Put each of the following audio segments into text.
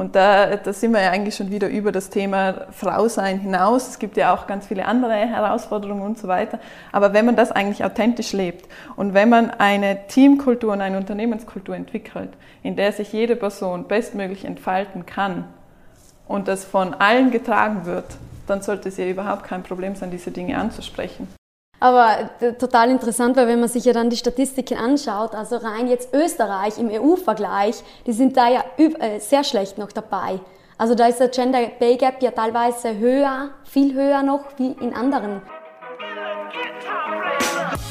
Und da, da sind wir ja eigentlich schon wieder über das Thema Frau sein hinaus. Es gibt ja auch ganz viele andere Herausforderungen und so weiter. Aber wenn man das eigentlich authentisch lebt und wenn man eine Teamkultur und eine Unternehmenskultur entwickelt, in der sich jede Person bestmöglich entfalten kann und das von allen getragen wird, dann sollte es ja überhaupt kein Problem sein, diese Dinge anzusprechen. Aber äh, total interessant, weil wenn man sich ja dann die Statistiken anschaut, also rein jetzt Österreich im EU-Vergleich, die sind da ja äh, sehr schlecht noch dabei. Also da ist der Gender Pay Gap ja teilweise höher, viel höher noch wie in anderen.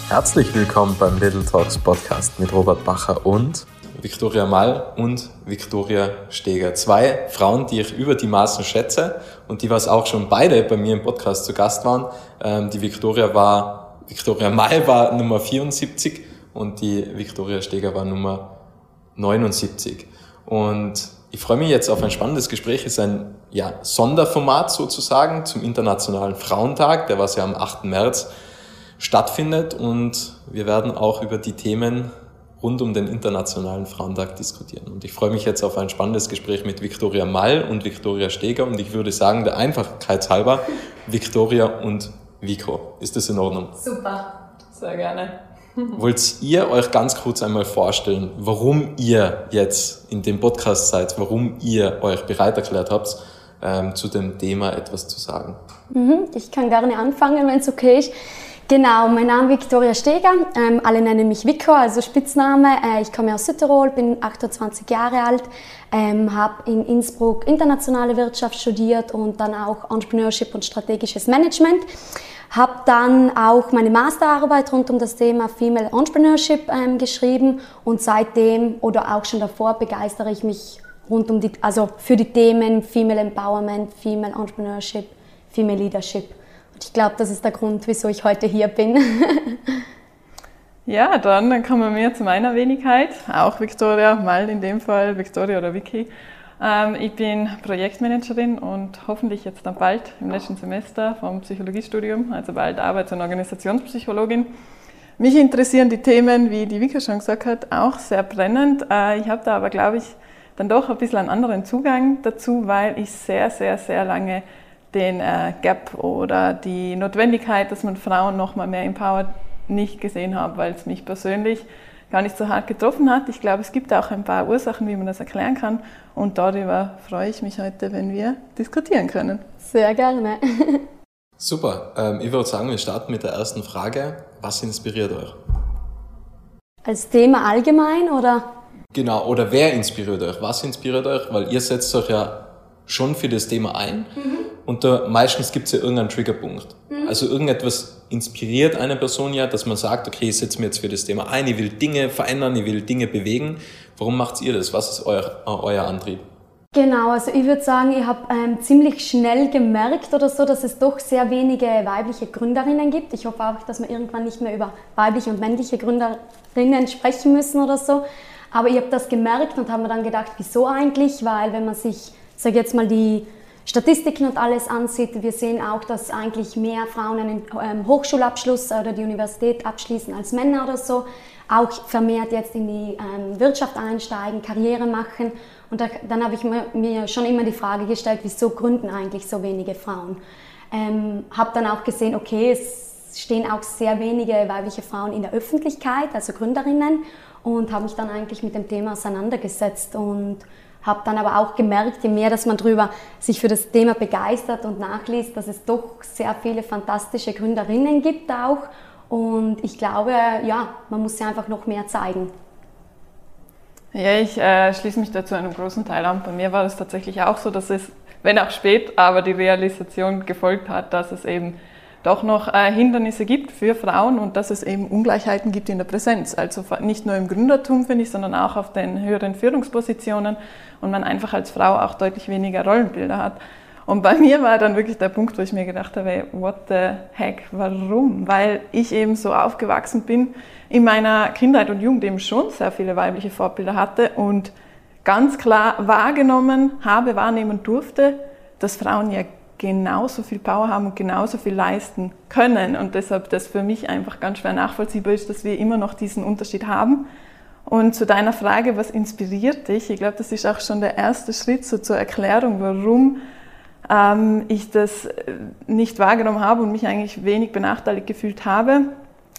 Herzlich willkommen beim Little Talks Podcast mit Robert Bacher und Viktoria Mall und Viktoria Steger. Zwei Frauen, die ich über die Maßen schätze und die was auch schon beide bei mir im Podcast zu Gast waren. Ähm, die Viktoria war, Viktoria Mall war Nummer 74 und die Viktoria Steger war Nummer 79. Und ich freue mich jetzt auf ein spannendes Gespräch. Es ist ein ja, Sonderformat sozusagen zum Internationalen Frauentag, der was ja am 8. März stattfindet. Und wir werden auch über die Themen rund um den Internationalen Frauentag diskutieren. Und ich freue mich jetzt auf ein spannendes Gespräch mit Viktoria Mall und Viktoria Steger. Und ich würde sagen, der Einfachkeit halber, Viktoria und Vico. Ist das in Ordnung? Super. Sehr gerne. Wollt ihr euch ganz kurz einmal vorstellen, warum ihr jetzt in dem Podcast seid, warum ihr euch bereit erklärt habt, ähm, zu dem Thema etwas zu sagen? Mhm, ich kann gerne anfangen, wenn es okay ist. Genau, mein Name ist Viktoria Steger. Ähm, alle nennen mich Vico, also Spitzname. Äh, ich komme aus Südtirol, bin 28 Jahre alt, ähm, habe in Innsbruck internationale Wirtschaft studiert und dann auch Entrepreneurship und strategisches Management. Habe dann auch meine Masterarbeit rund um das Thema Female Entrepreneurship ähm, geschrieben und seitdem oder auch schon davor begeistere ich mich rund um die, also für die Themen Female Empowerment, Female Entrepreneurship, Female Leadership. Ich glaube, das ist der Grund, wieso ich heute hier bin. ja, dann, kommen wir zu meiner Wenigkeit. Auch Victoria, mal in dem Fall Victoria oder Vicky. Ähm, ich bin Projektmanagerin und hoffentlich jetzt dann bald im letzten Semester vom Psychologiestudium, also bald Arbeits- und Organisationspsychologin. Mich interessieren die Themen, wie die Vika schon gesagt hat, auch sehr brennend. Äh, ich habe da aber, glaube ich, dann doch ein bisschen einen anderen Zugang dazu, weil ich sehr, sehr, sehr lange den äh, Gap oder die Notwendigkeit, dass man Frauen noch mal mehr empowert, nicht gesehen habe, weil es mich persönlich gar nicht so hart getroffen hat. Ich glaube, es gibt auch ein paar Ursachen, wie man das erklären kann. Und darüber freue ich mich heute, wenn wir diskutieren können. Sehr gerne. Super. Ähm, ich würde sagen, wir starten mit der ersten Frage. Was inspiriert euch? Als Thema allgemein oder? Genau, oder wer inspiriert euch? Was inspiriert euch? Weil ihr setzt euch ja schon für das Thema ein. Mhm. Und da meistens gibt es ja irgendeinen Triggerpunkt. Mhm. Also irgendetwas inspiriert eine Person ja, dass man sagt, okay, ich setze mir jetzt für das Thema ein, ich will Dinge verändern, ich will Dinge bewegen. Warum macht ihr das? Was ist euer, euer Antrieb? Genau, also ich würde sagen, ich habe ähm, ziemlich schnell gemerkt oder so, dass es doch sehr wenige weibliche Gründerinnen gibt. Ich hoffe auch, dass wir irgendwann nicht mehr über weibliche und männliche Gründerinnen sprechen müssen oder so. Aber ich habe das gemerkt und habe mir dann gedacht, wieso eigentlich? Weil wenn man sich, sag jetzt mal, die Statistiken und alles ansieht, wir sehen auch, dass eigentlich mehr Frauen einen ähm, Hochschulabschluss oder die Universität abschließen als Männer oder so, auch vermehrt jetzt in die ähm, Wirtschaft einsteigen, Karriere machen. Und da, dann habe ich mir, schon immer die Frage gestellt, wieso gründen eigentlich so wenige Frauen? Ähm, habe dann auch gesehen, okay, es stehen auch sehr wenige weibliche Frauen in der Öffentlichkeit, also Gründerinnen, und habe mich dann eigentlich mit dem Thema auseinandergesetzt und habe dann aber auch gemerkt, je mehr, dass man darüber sich für das Thema begeistert und nachliest, dass es doch sehr viele fantastische Gründerinnen gibt auch. Und ich glaube, ja, man muss sie einfach noch mehr zeigen. Ja, ich äh, schließe mich dazu einem großen Teil an. Bei mir war es tatsächlich auch so, dass es, wenn auch spät, aber die Realisation gefolgt hat, dass es eben doch noch äh, Hindernisse gibt für Frauen und dass es eben Ungleichheiten gibt in der Präsenz. Also nicht nur im Gründertum, finde ich, sondern auch auf den höheren Führungspositionen und man einfach als Frau auch deutlich weniger Rollenbilder hat. Und bei mir war dann wirklich der Punkt, wo ich mir gedacht habe, what the heck, warum? Weil ich eben so aufgewachsen bin, in meiner Kindheit und Jugend eben schon sehr viele weibliche Vorbilder hatte und ganz klar wahrgenommen habe, wahrnehmen durfte, dass Frauen ja genauso viel Power haben und genauso viel leisten können. Und deshalb das für mich einfach ganz schwer nachvollziehbar ist, dass wir immer noch diesen Unterschied haben. Und zu deiner Frage, was inspiriert dich? Ich glaube, das ist auch schon der erste Schritt so zur Erklärung, warum ähm, ich das äh, nicht wahrgenommen habe und mich eigentlich wenig benachteiligt gefühlt habe.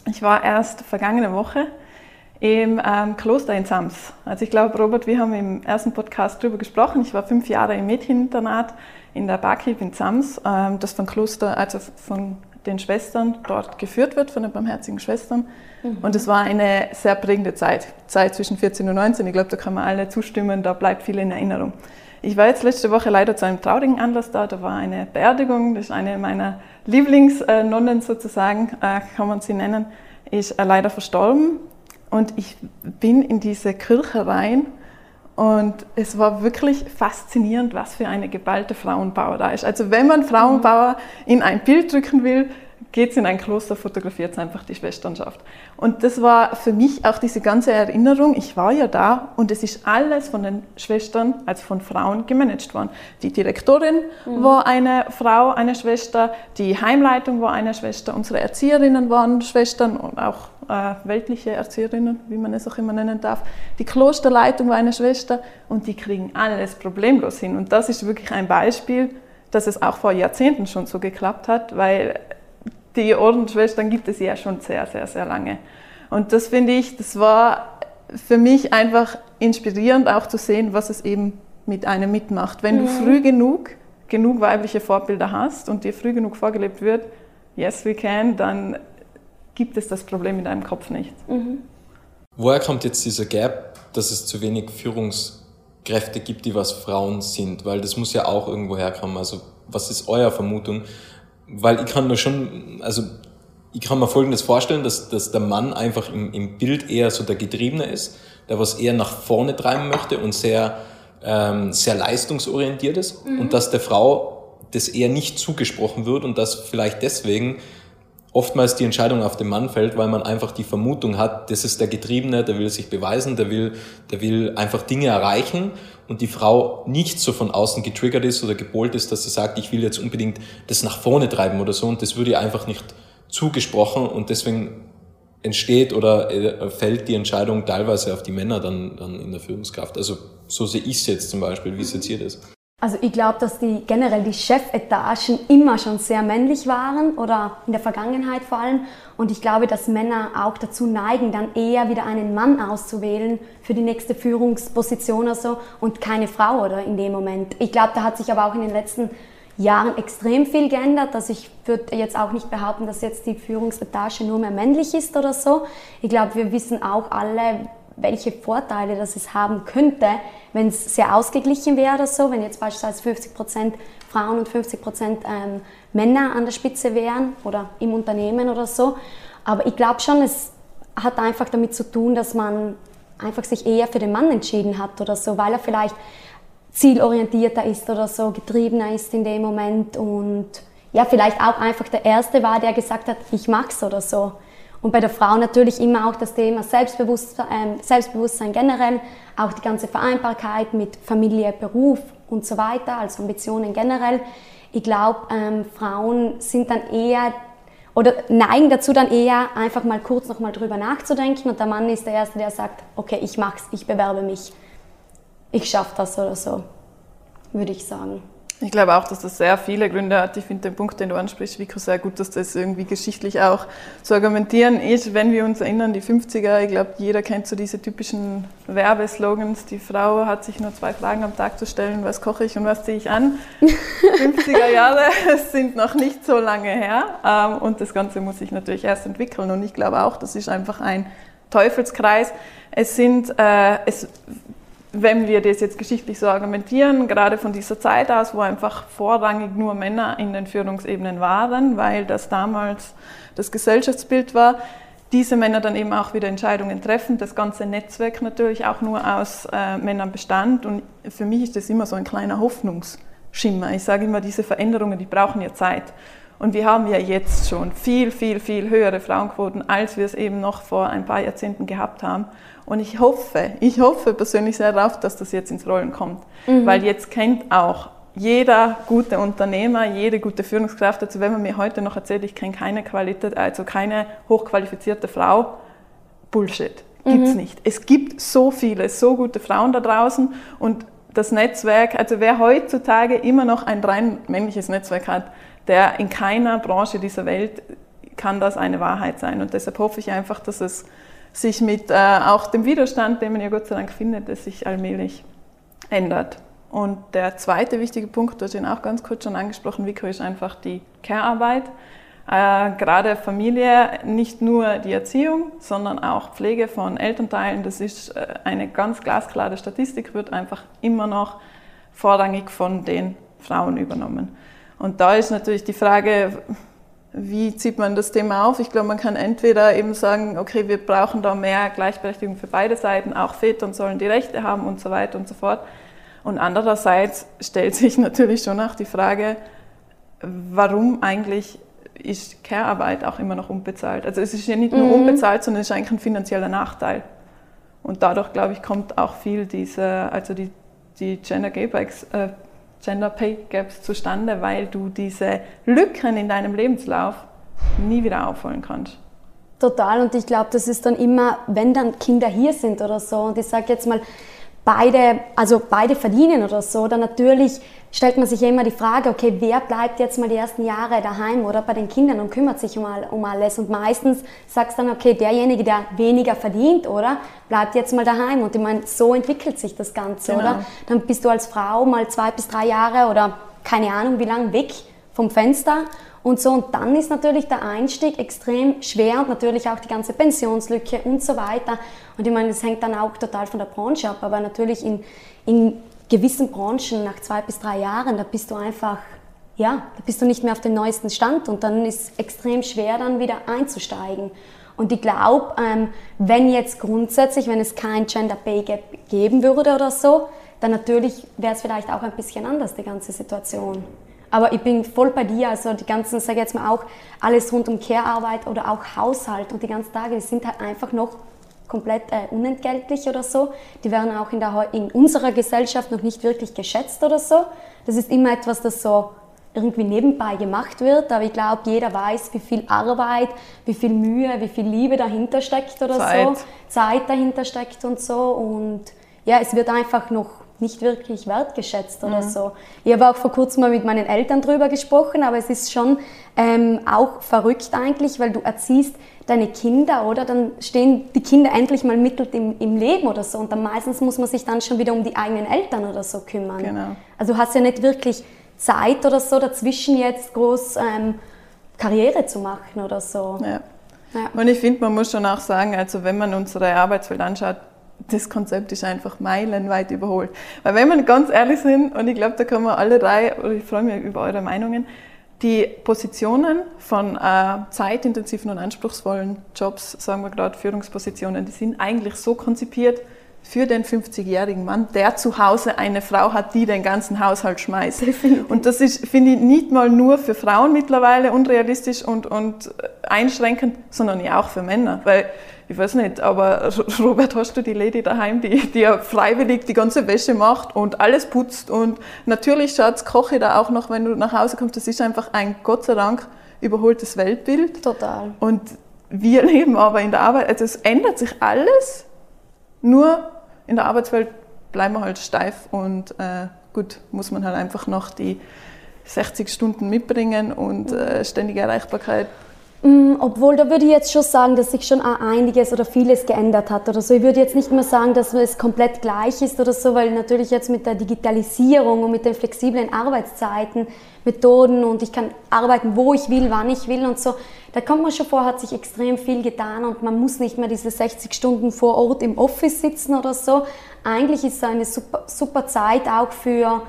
Ich war erst vergangene Woche im ähm, Kloster in Sams. Also ich glaube, Robert, wir haben im ersten Podcast darüber gesprochen. Ich war fünf Jahre im Mädcheninternat in der Barkeep in Sams, ähm, das von Kloster, also von den Schwestern dort geführt wird, von den barmherzigen Schwestern. Mhm. Und es war eine sehr prägende Zeit, Zeit zwischen 14 und 19. Ich glaube, da kann man alle zustimmen, da bleibt viel in Erinnerung. Ich war jetzt letzte Woche leider zu einem traurigen Anlass da. Da war eine Beerdigung. Das ist eine meiner Lieblingsnonnen sozusagen, äh, kann man sie nennen, ist äh, leider verstorben. Und ich bin in diese Kirche rein und es war wirklich faszinierend, was für eine geballte Frauenbauer da ist. Also wenn man Frauenbauer in ein Bild drücken will, geht es in ein Kloster, fotografiert einfach die Schwesternschaft. Und das war für mich auch diese ganze Erinnerung, ich war ja da und es ist alles von den Schwestern, also von Frauen, gemanagt worden. Die Direktorin mhm. war eine Frau, eine Schwester, die Heimleitung war eine Schwester, unsere Erzieherinnen waren Schwestern und auch äh, weltliche Erzieherinnen, wie man es auch immer nennen darf. Die Klosterleitung war eine Schwester und die kriegen alles problemlos hin. Und das ist wirklich ein Beispiel, dass es auch vor Jahrzehnten schon so geklappt hat, weil die Ordensschwestern gibt es ja schon sehr, sehr, sehr lange. Und das finde ich, das war für mich einfach inspirierend auch zu sehen, was es eben mit einem mitmacht. Wenn mhm. du früh genug, genug weibliche Vorbilder hast und dir früh genug vorgelebt wird, yes we can, dann gibt es das Problem in deinem Kopf nicht. Mhm. Woher kommt jetzt dieser Gap, dass es zu wenig Führungskräfte gibt, die was Frauen sind? Weil das muss ja auch irgendwo herkommen. Also was ist eure Vermutung? weil ich kann mir schon, also ich kann mir Folgendes vorstellen, dass, dass der Mann einfach im, im Bild eher so der Getriebene ist, der was eher nach vorne treiben möchte und sehr, ähm, sehr leistungsorientiert ist mhm. und dass der Frau das eher nicht zugesprochen wird und dass vielleicht deswegen oftmals die Entscheidung auf den Mann fällt, weil man einfach die Vermutung hat, das ist der Getriebene, der will sich beweisen, der will, der will einfach Dinge erreichen und die Frau nicht so von außen getriggert ist oder gepolt ist, dass sie sagt, ich will jetzt unbedingt das nach vorne treiben oder so und das würde ihr einfach nicht zugesprochen und deswegen entsteht oder äh, fällt die Entscheidung teilweise auf die Männer dann, dann in der Führungskraft. Also so sehe ich es jetzt zum Beispiel, wie seht ihr das? Also ich glaube, dass die generell die Chefetagen immer schon sehr männlich waren oder in der Vergangenheit vor allem. Und ich glaube, dass Männer auch dazu neigen, dann eher wieder einen Mann auszuwählen für die nächste Führungsposition oder so und keine Frau oder in dem Moment. Ich glaube, da hat sich aber auch in den letzten Jahren extrem viel geändert. Also ich würde jetzt auch nicht behaupten, dass jetzt die Führungsetage nur mehr männlich ist oder so. Ich glaube, wir wissen auch alle, welche Vorteile das es haben könnte, wenn es sehr ausgeglichen wäre oder so, wenn jetzt beispielsweise 50 Prozent Frauen und 50 Prozent ähm, Männer an der Spitze wären oder im Unternehmen oder so. Aber ich glaube schon, es hat einfach damit zu tun, dass man einfach sich eher für den Mann entschieden hat oder so, weil er vielleicht zielorientierter ist oder so, getriebener ist in dem Moment und ja, vielleicht auch einfach der Erste war, der gesagt hat, ich mag's oder so. Und bei der Frau natürlich immer auch das Thema Selbstbewusstsein, äh, Selbstbewusstsein generell, auch die ganze Vereinbarkeit mit Familie, Beruf und so weiter, also Ambitionen generell. Ich glaube, ähm, Frauen sind dann eher oder neigen dazu dann eher einfach mal kurz noch mal drüber nachzudenken und der Mann ist der Erste, der sagt, okay, ich mach's, ich bewerbe mich, ich schaffe das oder so, würde ich sagen. Ich glaube auch, dass das sehr viele Gründe hat. Ich finde den Punkt, den du ansprichst, Vico, sehr gut, dass das irgendwie geschichtlich auch zu argumentieren ist. Wenn wir uns erinnern, die 50er, ich glaube, jeder kennt so diese typischen Werbeslogans. Die Frau hat sich nur zwei Fragen am Tag zu stellen, was koche ich und was ziehe ich an. 50er Jahre sind noch nicht so lange her ähm, und das Ganze muss sich natürlich erst entwickeln. Und ich glaube auch, das ist einfach ein Teufelskreis. Es sind, äh, es wenn wir das jetzt geschichtlich so argumentieren, gerade von dieser Zeit aus, wo einfach vorrangig nur Männer in den Führungsebenen waren, weil das damals das Gesellschaftsbild war, diese Männer dann eben auch wieder Entscheidungen treffen, das ganze Netzwerk natürlich auch nur aus äh, Männern bestand. Und für mich ist das immer so ein kleiner Hoffnungsschimmer. Ich sage immer, diese Veränderungen, die brauchen ja Zeit. Und wir haben ja jetzt schon viel, viel, viel höhere Frauenquoten, als wir es eben noch vor ein paar Jahrzehnten gehabt haben. Und ich hoffe, ich hoffe persönlich sehr darauf, dass das jetzt ins Rollen kommt. Mhm. Weil jetzt kennt auch jeder gute Unternehmer, jede gute Führungskraft, also wenn man mir heute noch erzählt, ich kenne keine Qualität, also keine hochqualifizierte Frau, Bullshit. gibt es mhm. nicht. Es gibt so viele, so gute Frauen da draußen und das Netzwerk, also wer heutzutage immer noch ein rein männliches Netzwerk hat, der in keiner Branche dieser Welt kann das eine Wahrheit sein. Und deshalb hoffe ich einfach, dass es sich mit äh, auch dem Widerstand, den man ja Gott sei Dank findet, es sich allmählich ändert. Und der zweite wichtige Punkt, du hast ihn auch ganz kurz schon angesprochen, Vico, ist einfach die Care-Arbeit. Äh, gerade Familie, nicht nur die Erziehung, sondern auch Pflege von Elternteilen, das ist äh, eine ganz glasklare Statistik, wird einfach immer noch vorrangig von den Frauen übernommen. Und da ist natürlich die Frage, wie zieht man das Thema auf? Ich glaube, man kann entweder eben sagen, okay, wir brauchen da mehr Gleichberechtigung für beide Seiten, auch Väter sollen die Rechte haben und so weiter und so fort. Und andererseits stellt sich natürlich schon auch die Frage, warum eigentlich ist Care-Arbeit auch immer noch unbezahlt? Also es ist ja nicht nur mhm. unbezahlt, sondern es ist eigentlich ein finanzieller Nachteil. Und dadurch, glaube ich, kommt auch viel diese, also die, die Gender Gapex, äh, Gender Pay Gaps zustande, weil du diese Lücken in deinem Lebenslauf nie wieder aufholen kannst. Total und ich glaube, das ist dann immer, wenn dann Kinder hier sind oder so und ich sage jetzt mal, beide, also beide verdienen oder so, dann natürlich stellt man sich ja immer die Frage, okay, wer bleibt jetzt mal die ersten Jahre daheim oder bei den Kindern und kümmert sich um, um alles? Und meistens sagst du dann, okay, derjenige, der weniger verdient, oder, bleibt jetzt mal daheim. Und ich meine, so entwickelt sich das Ganze, genau. oder? Dann bist du als Frau mal zwei bis drei Jahre oder keine Ahnung wie lange weg vom Fenster und so. Und dann ist natürlich der Einstieg extrem schwer und natürlich auch die ganze Pensionslücke und so weiter. Und ich meine, das hängt dann auch total von der Branche ab, aber natürlich in, in gewissen Branchen nach zwei bis drei Jahren, da bist du einfach, ja, da bist du nicht mehr auf dem neuesten Stand und dann ist es extrem schwer, dann wieder einzusteigen. Und ich glaube, ähm, wenn jetzt grundsätzlich, wenn es kein Gender Pay Gap geben würde oder so, dann natürlich wäre es vielleicht auch ein bisschen anders, die ganze Situation. Aber ich bin voll bei dir, also die ganzen, sage ich jetzt mal auch, alles rund um Care-Arbeit oder auch Haushalt und die ganzen Tage, die sind halt einfach noch komplett äh, unentgeltlich oder so. Die werden auch in, der, in unserer Gesellschaft noch nicht wirklich geschätzt oder so. Das ist immer etwas, das so irgendwie nebenbei gemacht wird, aber ich glaube, jeder weiß, wie viel Arbeit, wie viel Mühe, wie viel Liebe dahinter steckt oder Zeit. so, Zeit dahinter steckt und so und ja, es wird einfach noch nicht wirklich wertgeschätzt oder mhm. so. Ich habe auch vor kurzem mal mit meinen Eltern drüber gesprochen, aber es ist schon ähm, auch verrückt eigentlich, weil du erziehst deine Kinder, oder? Dann stehen die Kinder endlich mal mittel im, im Leben oder so und dann meistens muss man sich dann schon wieder um die eigenen Eltern oder so kümmern. Genau. Also du hast ja nicht wirklich Zeit oder so dazwischen jetzt groß ähm, Karriere zu machen oder so. Ja. Ja. Und ich finde, man muss schon auch sagen, also wenn man unsere Arbeitswelt anschaut, das Konzept ist einfach meilenweit überholt. Weil wenn wir ganz ehrlich sind, und ich glaube, da können wir alle drei, oder ich freue mich über eure Meinungen, die Positionen von äh, zeitintensiven und anspruchsvollen Jobs, sagen wir gerade Führungspositionen, die sind eigentlich so konzipiert für den 50-jährigen Mann, der zu Hause eine Frau hat, die den ganzen Haushalt schmeißt. Und das ist, finde ich, nicht mal nur für Frauen mittlerweile unrealistisch und, und einschränkend, sondern ja auch für Männer. Weil ich weiß nicht, aber Robert, hast du die Lady daheim, die, die ja freiwillig die ganze Wäsche macht und alles putzt und natürlich schaut koche da auch noch, wenn du nach Hause kommst. Das ist einfach ein Gott sei Dank überholtes Weltbild. Total. Und wir leben aber in der Arbeit, also es ändert sich alles, nur in der Arbeitswelt bleiben wir halt steif und äh, gut, muss man halt einfach noch die 60 Stunden mitbringen und äh, ständige Erreichbarkeit obwohl, da würde ich jetzt schon sagen, dass sich schon einiges oder vieles geändert hat oder so. Ich würde jetzt nicht mehr sagen, dass es komplett gleich ist oder so, weil natürlich jetzt mit der Digitalisierung und mit den flexiblen Arbeitszeiten, Methoden und ich kann arbeiten, wo ich will, wann ich will und so, da kommt man schon vor, hat sich extrem viel getan und man muss nicht mehr diese 60 Stunden vor Ort im Office sitzen oder so. Eigentlich ist es eine super, super Zeit auch für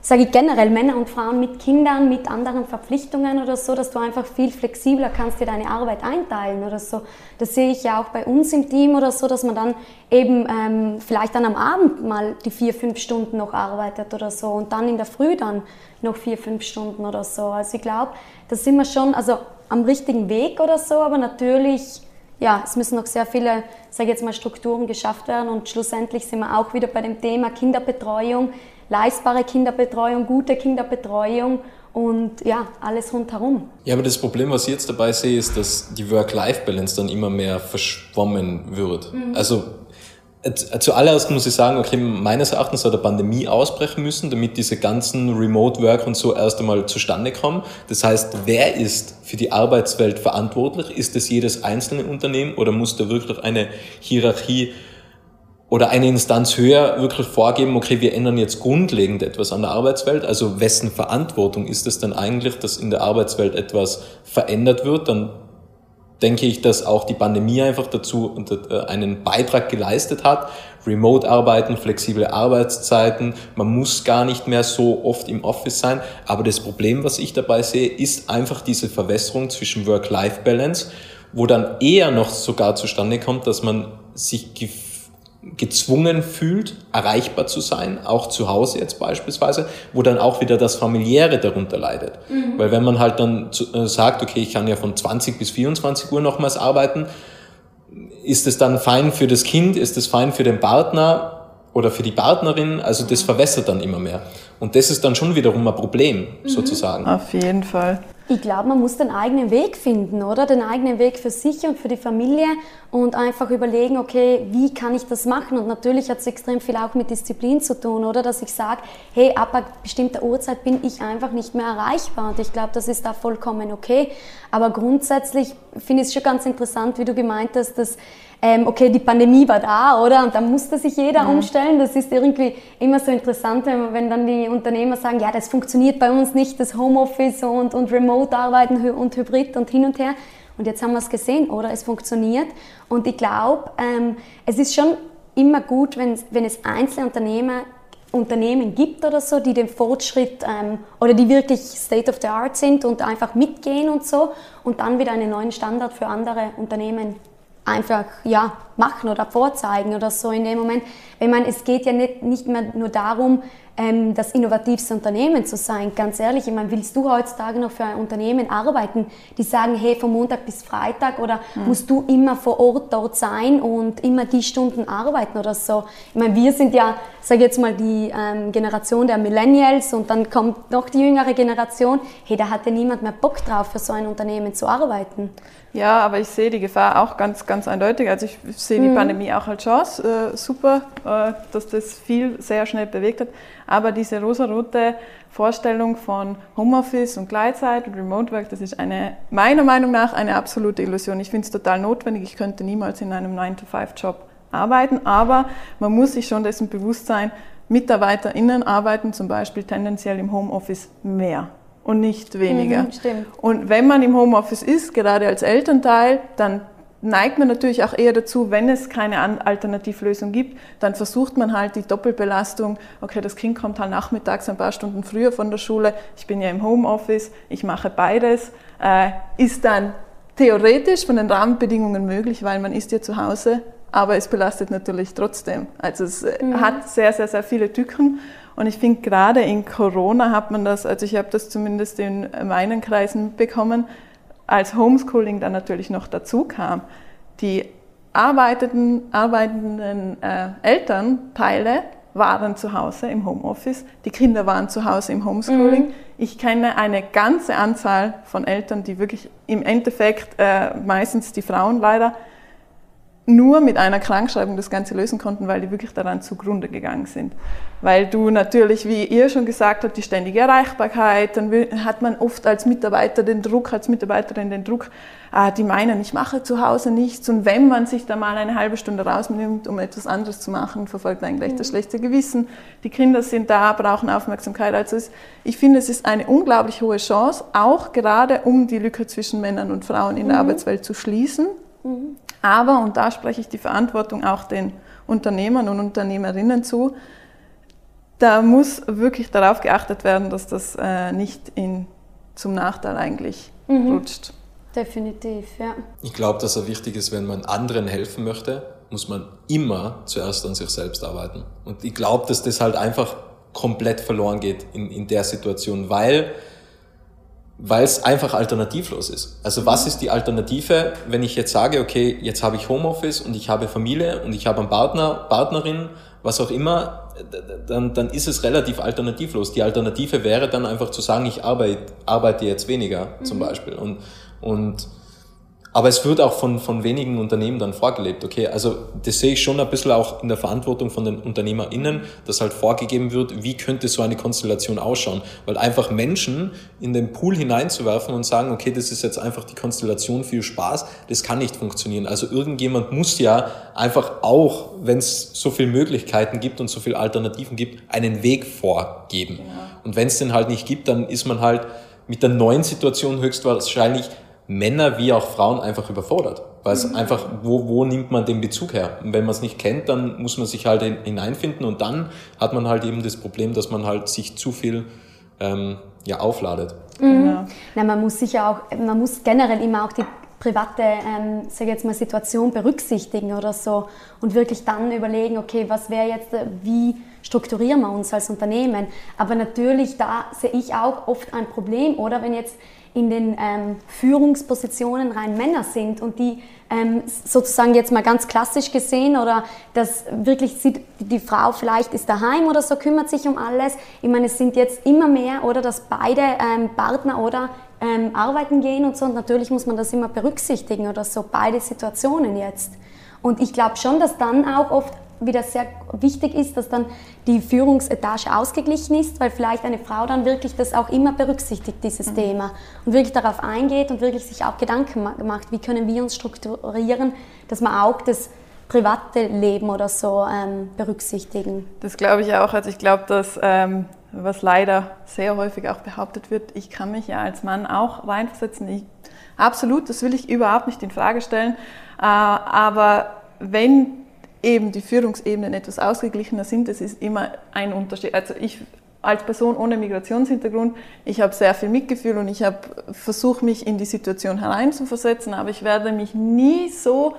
sage ich generell, Männer und Frauen mit Kindern, mit anderen Verpflichtungen oder so, dass du einfach viel flexibler kannst dir deine Arbeit einteilen oder so. Das sehe ich ja auch bei uns im Team oder so, dass man dann eben ähm, vielleicht dann am Abend mal die vier, fünf Stunden noch arbeitet oder so und dann in der Früh dann noch vier, fünf Stunden oder so. Also ich glaube, da sind wir schon also am richtigen Weg oder so, aber natürlich ja, es müssen noch sehr viele, sage jetzt mal, Strukturen geschafft werden und schlussendlich sind wir auch wieder bei dem Thema Kinderbetreuung leistbare Kinderbetreuung, gute Kinderbetreuung und ja, alles rundherum. Ja, aber das Problem, was ich jetzt dabei sehe, ist, dass die Work-Life-Balance dann immer mehr verschwommen wird. Mhm. Also Zuallererst muss ich sagen, okay, meines Erachtens hat eine Pandemie ausbrechen müssen, damit diese ganzen Remote Work und so erst einmal zustande kommen. Das heißt, wer ist für die Arbeitswelt verantwortlich? Ist es jedes einzelne Unternehmen oder muss da wirklich eine Hierarchie oder eine Instanz höher wirklich vorgeben, okay, wir ändern jetzt grundlegend etwas an der Arbeitswelt? Also wessen Verantwortung ist es dann eigentlich, dass in der Arbeitswelt etwas verändert wird? Dann denke ich, dass auch die Pandemie einfach dazu äh, einen Beitrag geleistet hat. Remote-Arbeiten, flexible Arbeitszeiten, man muss gar nicht mehr so oft im Office sein. Aber das Problem, was ich dabei sehe, ist einfach diese Verwässerung zwischen Work-Life-Balance, wo dann eher noch sogar zustande kommt, dass man sich gezwungen fühlt, erreichbar zu sein, auch zu Hause jetzt beispielsweise, wo dann auch wieder das Familiäre darunter leidet. Mhm. Weil wenn man halt dann äh, sagt, okay, ich kann ja von 20 bis 24 Uhr nochmals arbeiten, ist es dann fein für das Kind, ist es fein für den Partner oder für die Partnerin? Also das verwässert dann immer mehr. Und das ist dann schon wiederum ein Problem, mhm. sozusagen. Auf jeden Fall. Ich glaube, man muss den eigenen Weg finden, oder? Den eigenen Weg für sich und für die Familie und einfach überlegen, okay, wie kann ich das machen? Und natürlich hat es extrem viel auch mit Disziplin zu tun, oder? Dass ich sage, hey, ab einer bestimmten Uhrzeit bin ich einfach nicht mehr erreichbar. Und ich glaube, das ist da vollkommen okay. Aber grundsätzlich finde ich es schon ganz interessant, wie du gemeint hast, dass ähm, okay, die Pandemie war da, oder? Und da musste sich jeder mhm. umstellen. Das ist irgendwie immer so interessant, wenn, wenn dann die Unternehmer sagen, ja, das funktioniert bei uns nicht, das Homeoffice und, und Remote-Arbeiten und Hybrid und hin und her. Und jetzt haben wir es gesehen, oder? Es funktioniert. Und ich glaube, ähm, es ist schon immer gut, wenn, wenn es einzelne Unternehmer Unternehmen gibt oder so, die den Fortschritt ähm, oder die wirklich State of the Art sind und einfach mitgehen und so und dann wieder einen neuen Standard für andere Unternehmen einfach ja, machen oder vorzeigen oder so in dem Moment. Ich meine, es geht ja nicht, nicht mehr nur darum, ähm, das innovativste Unternehmen zu sein. Ganz ehrlich, ich meine, willst du heutzutage noch für ein Unternehmen arbeiten, die sagen, hey, von Montag bis Freitag oder mhm. musst du immer vor Ort dort sein und immer die Stunden arbeiten oder so? Ich meine, wir sind ja, sage jetzt mal, die ähm, Generation der Millennials und dann kommt noch die jüngere Generation. Hey, da hat ja niemand mehr Bock drauf, für so ein Unternehmen zu arbeiten. Ja, aber ich sehe die Gefahr auch ganz, ganz eindeutig. Also ich sehe die mhm. Pandemie auch als Chance. Äh, super, äh, dass das viel sehr schnell bewegt hat. Aber diese rosarote Vorstellung von Homeoffice und Gleitzeit und Remote Work, das ist eine, meiner Meinung nach eine absolute Illusion. Ich finde es total notwendig. Ich könnte niemals in einem 9-to-5-Job arbeiten, aber man muss sich schon dessen bewusst sein, MitarbeiterInnen arbeiten zum Beispiel tendenziell im Homeoffice mehr und nicht weniger. Mhm, und wenn man im Homeoffice ist, gerade als Elternteil, dann neigt man natürlich auch eher dazu, wenn es keine Alternativlösung gibt, dann versucht man halt die Doppelbelastung, okay, das Kind kommt halt nachmittags ein paar Stunden früher von der Schule, ich bin ja im Homeoffice, ich mache beides, äh, ist dann theoretisch von den Rahmenbedingungen möglich, weil man ist ja zu Hause, aber es belastet natürlich trotzdem. Also es äh, mhm. hat sehr, sehr, sehr viele Tücken und ich finde, gerade in Corona hat man das, also ich habe das zumindest in meinen Kreisen bekommen, als Homeschooling dann natürlich noch dazu kam. Die arbeitenden, arbeitenden äh, Elternteile waren zu Hause im Homeoffice, die Kinder waren zu Hause im Homeschooling. Mhm. Ich kenne eine ganze Anzahl von Eltern, die wirklich im Endeffekt, äh, meistens die Frauen leider, nur mit einer Krankschreibung das Ganze lösen konnten, weil die wirklich daran zugrunde gegangen sind. Weil du natürlich, wie ihr schon gesagt habt, die ständige Erreichbarkeit, dann hat man oft als Mitarbeiter den Druck, als Mitarbeiterin den Druck, ah, die meinen, ich mache zu Hause nichts. Und wenn man sich da mal eine halbe Stunde rausnimmt, um etwas anderes zu machen, verfolgt man gleich das mhm. schlechte Gewissen. Die Kinder sind da, brauchen Aufmerksamkeit. Also ich finde, es ist eine unglaublich hohe Chance, auch gerade um die Lücke zwischen Männern und Frauen in der mhm. Arbeitswelt zu schließen. Mhm. Aber, und da spreche ich die Verantwortung auch den Unternehmern und Unternehmerinnen zu, da muss wirklich darauf geachtet werden, dass das äh, nicht in, zum Nachteil eigentlich mhm. rutscht. Definitiv, ja. Ich glaube, dass es wichtig ist, wenn man anderen helfen möchte, muss man immer zuerst an sich selbst arbeiten. Und ich glaube, dass das halt einfach komplett verloren geht in, in der Situation, weil weil es einfach alternativlos ist. Also was ist die Alternative, wenn ich jetzt sage, okay, jetzt habe ich Homeoffice und ich habe Familie und ich habe einen Partner, Partnerin, was auch immer. dann, dann ist es relativ alternativlos. Die Alternative wäre dann einfach zu sagen, ich arbeite, arbeite jetzt weniger mhm. zum Beispiel. Und, und aber es wird auch von, von wenigen Unternehmen dann vorgelebt. Okay, also das sehe ich schon ein bisschen auch in der Verantwortung von den UnternehmerInnen, dass halt vorgegeben wird, wie könnte so eine Konstellation ausschauen. Weil einfach Menschen in den Pool hineinzuwerfen und sagen, okay, das ist jetzt einfach die Konstellation für Spaß, das kann nicht funktionieren. Also irgendjemand muss ja einfach auch, wenn es so viele Möglichkeiten gibt und so viele Alternativen gibt, einen Weg vorgeben. Ja. Und wenn es den halt nicht gibt, dann ist man halt mit der neuen Situation höchstwahrscheinlich Männer wie auch Frauen einfach überfordert. Weil es mhm. einfach, wo, wo nimmt man den Bezug her? Und wenn man es nicht kennt, dann muss man sich halt hineinfinden und dann hat man halt eben das Problem, dass man halt sich zu viel ähm, ja, aufladet. Mhm. Ja. Na, man muss sicher auch, man muss generell immer auch die private, ähm, sage jetzt mal, Situation berücksichtigen oder so und wirklich dann überlegen, okay, was wäre jetzt, äh, wie strukturieren wir uns als Unternehmen? Aber natürlich, da sehe ich auch oft ein Problem, oder wenn jetzt in den ähm, Führungspositionen rein Männer sind und die ähm, sozusagen jetzt mal ganz klassisch gesehen oder dass wirklich sieht, die Frau vielleicht ist daheim oder so, kümmert sich um alles. Ich meine, es sind jetzt immer mehr oder dass beide ähm, Partner oder ähm, arbeiten gehen und so und natürlich muss man das immer berücksichtigen oder so, beide Situationen jetzt. Und ich glaube schon, dass dann auch oft wieder sehr wichtig ist, dass dann die Führungsetage ausgeglichen ist, weil vielleicht eine Frau dann wirklich das auch immer berücksichtigt, dieses mhm. Thema, und wirklich darauf eingeht und wirklich sich auch Gedanken macht, wie können wir uns strukturieren, dass man auch das private Leben oder so ähm, berücksichtigen. Das glaube ich auch. Also ich glaube, dass ähm, was leider sehr häufig auch behauptet wird, ich kann mich ja als Mann auch reinversetzen. Ich, absolut, das will ich überhaupt nicht in Frage stellen. Äh, aber wenn eben die Führungsebenen etwas ausgeglichener sind, das ist immer ein Unterschied. Also ich als Person ohne Migrationshintergrund, ich habe sehr viel Mitgefühl und ich habe versucht, mich in die Situation hereinzuversetzen, aber ich werde mich nie so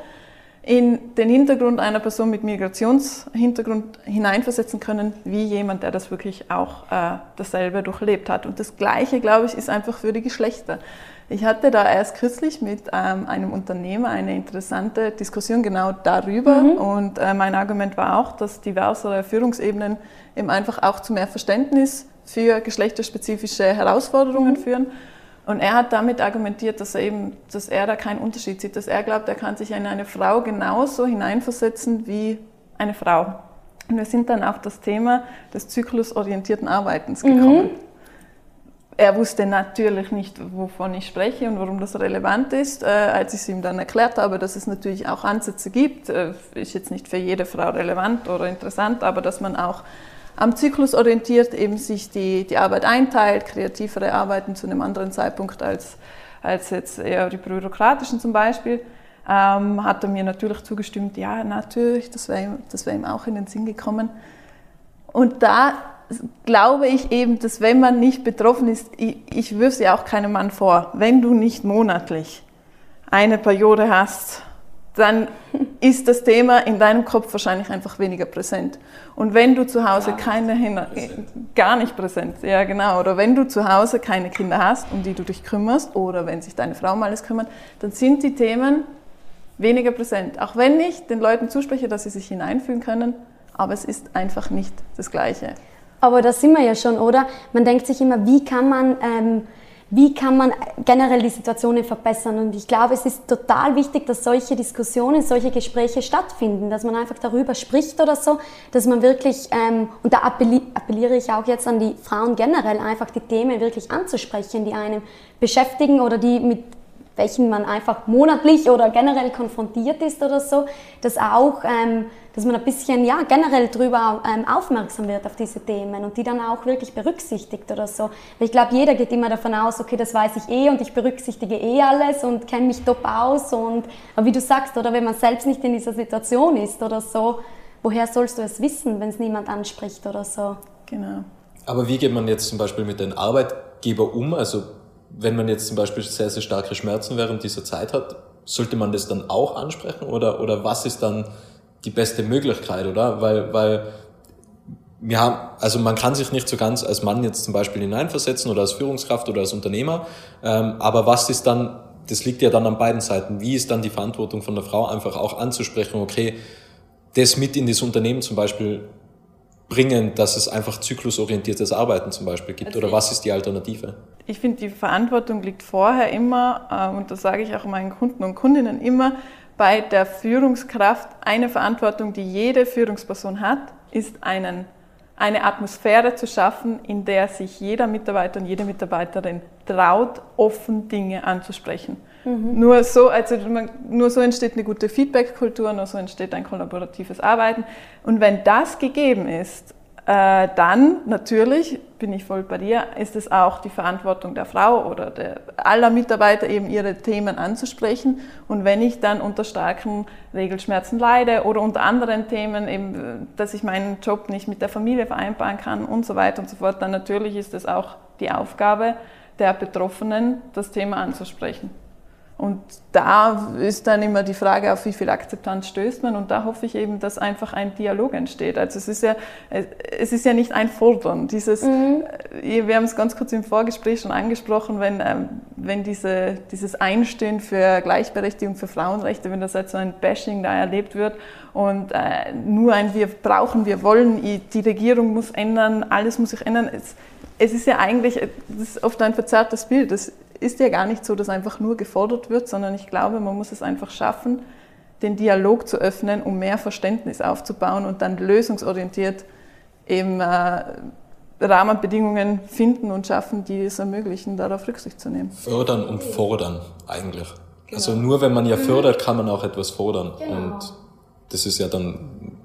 in den Hintergrund einer Person mit Migrationshintergrund hineinversetzen können, wie jemand, der das wirklich auch äh, dasselbe durchlebt hat. Und das Gleiche, glaube ich, ist einfach für die Geschlechter. Ich hatte da erst kürzlich mit ähm, einem Unternehmer eine interessante Diskussion genau darüber. Mhm. Und äh, mein Argument war auch, dass diversere Führungsebenen eben einfach auch zu mehr Verständnis für geschlechterspezifische Herausforderungen mhm. führen. Und er hat damit argumentiert, dass er eben, dass er da keinen Unterschied sieht, dass er glaubt, er kann sich in eine Frau genauso hineinversetzen wie eine Frau. Und wir sind dann auf das Thema des zyklusorientierten Arbeitens gekommen. Mhm. Er wusste natürlich nicht, wovon ich spreche und warum das relevant ist. Äh, als ich es ihm dann erklärt habe, dass es natürlich auch Ansätze gibt, äh, ist jetzt nicht für jede Frau relevant oder interessant, aber dass man auch am Zyklus orientiert eben sich die, die Arbeit einteilt, kreativere Arbeiten zu einem anderen Zeitpunkt als, als jetzt eher die bürokratischen zum Beispiel, ähm, hat er mir natürlich zugestimmt, ja, natürlich, das wäre das wär ihm auch in den Sinn gekommen. Und da glaube ich eben, dass wenn man nicht betroffen ist, ich, ich wirf es ja auch keinem Mann vor, wenn du nicht monatlich eine Periode hast, dann ist das Thema in deinem Kopf wahrscheinlich einfach weniger präsent. Und wenn du zu Hause keine Kinder, gar nicht präsent, ja genau, oder wenn du zu Hause keine Kinder hast, um die du dich kümmerst, oder wenn sich deine Frau mal alles kümmert, dann sind die Themen weniger präsent. Auch wenn ich den Leuten zuspreche, dass sie sich hineinfühlen können, aber es ist einfach nicht das Gleiche. Aber da sind wir ja schon, oder? Man denkt sich immer, wie kann man, ähm, wie kann man generell die Situationen verbessern? Und ich glaube, es ist total wichtig, dass solche Diskussionen, solche Gespräche stattfinden, dass man einfach darüber spricht oder so, dass man wirklich, ähm, und da appelliere ich auch jetzt an die Frauen generell, einfach die Themen wirklich anzusprechen, die einen beschäftigen oder die mit welchen man einfach monatlich oder generell konfrontiert ist oder so, dass auch ähm, dass man ein bisschen ja, generell darüber ähm, aufmerksam wird auf diese Themen und die dann auch wirklich berücksichtigt oder so. Ich glaube, jeder geht immer davon aus, okay, das weiß ich eh und ich berücksichtige eh alles und kenne mich top aus. Und, aber wie du sagst, oder wenn man selbst nicht in dieser Situation ist oder so, woher sollst du es wissen, wenn es niemand anspricht oder so? Genau. Aber wie geht man jetzt zum Beispiel mit den Arbeitgeber um? Also wenn man jetzt zum Beispiel sehr, sehr starke Schmerzen während dieser Zeit hat, sollte man das dann auch ansprechen oder, oder was ist dann die beste Möglichkeit, oder? Weil, weil wir haben, also man kann sich nicht so ganz als Mann jetzt zum Beispiel hineinversetzen oder als Führungskraft oder als Unternehmer, ähm, aber was ist dann, das liegt ja dann an beiden Seiten, wie ist dann die Verantwortung von der Frau einfach auch anzusprechen, okay, das mit in das Unternehmen zum Beispiel bringen, dass es einfach zyklusorientiertes Arbeiten zum Beispiel gibt? Also Oder was ist die Alternative? Ich finde, die Verantwortung liegt vorher immer, äh, und das sage ich auch meinen Kunden und Kundinnen immer, bei der Führungskraft. Eine Verantwortung, die jede Führungsperson hat, ist einen, eine Atmosphäre zu schaffen, in der sich jeder Mitarbeiter und jede Mitarbeiterin traut, offen Dinge anzusprechen. Mhm. Nur, so, also nur so entsteht eine gute Feedback-Kultur, nur so entsteht ein kollaboratives Arbeiten. Und wenn das gegeben ist, dann natürlich, bin ich voll bei dir, ist es auch die Verantwortung der Frau oder der, aller Mitarbeiter eben ihre Themen anzusprechen. Und wenn ich dann unter starken Regelschmerzen leide oder unter anderen Themen eben, dass ich meinen Job nicht mit der Familie vereinbaren kann und so weiter und so fort, dann natürlich ist es auch die Aufgabe der Betroffenen, das Thema anzusprechen. Und da ist dann immer die Frage, auf wie viel Akzeptanz stößt man. Und da hoffe ich eben, dass einfach ein Dialog entsteht. Also es ist ja, es ist ja nicht ein Fordern. Dieses, mhm. Äh, wir haben es ganz kurz im Vorgespräch schon angesprochen, wenn, ähm, wenn diese, dieses Einstehen für Gleichberechtigung, für Frauenrechte, wenn das als so ein Bashing da erlebt wird und äh, nur ein Wir brauchen, wir wollen, die Regierung muss ändern, alles muss sich ändern. Es, es ist ja eigentlich, das ist oft ein verzerrtes Bild. Das ist ja gar nicht so, dass einfach nur gefordert wird, sondern ich glaube, man muss es einfach schaffen, den Dialog zu öffnen, um mehr Verständnis aufzubauen und dann lösungsorientiert eben äh, Rahmenbedingungen finden und schaffen, die es ermöglichen, darauf Rücksicht zu nehmen. Fördern und fordern eigentlich. Genau. Also nur wenn man ja fördert, kann man auch etwas fordern. Genau. Und das ist ja dann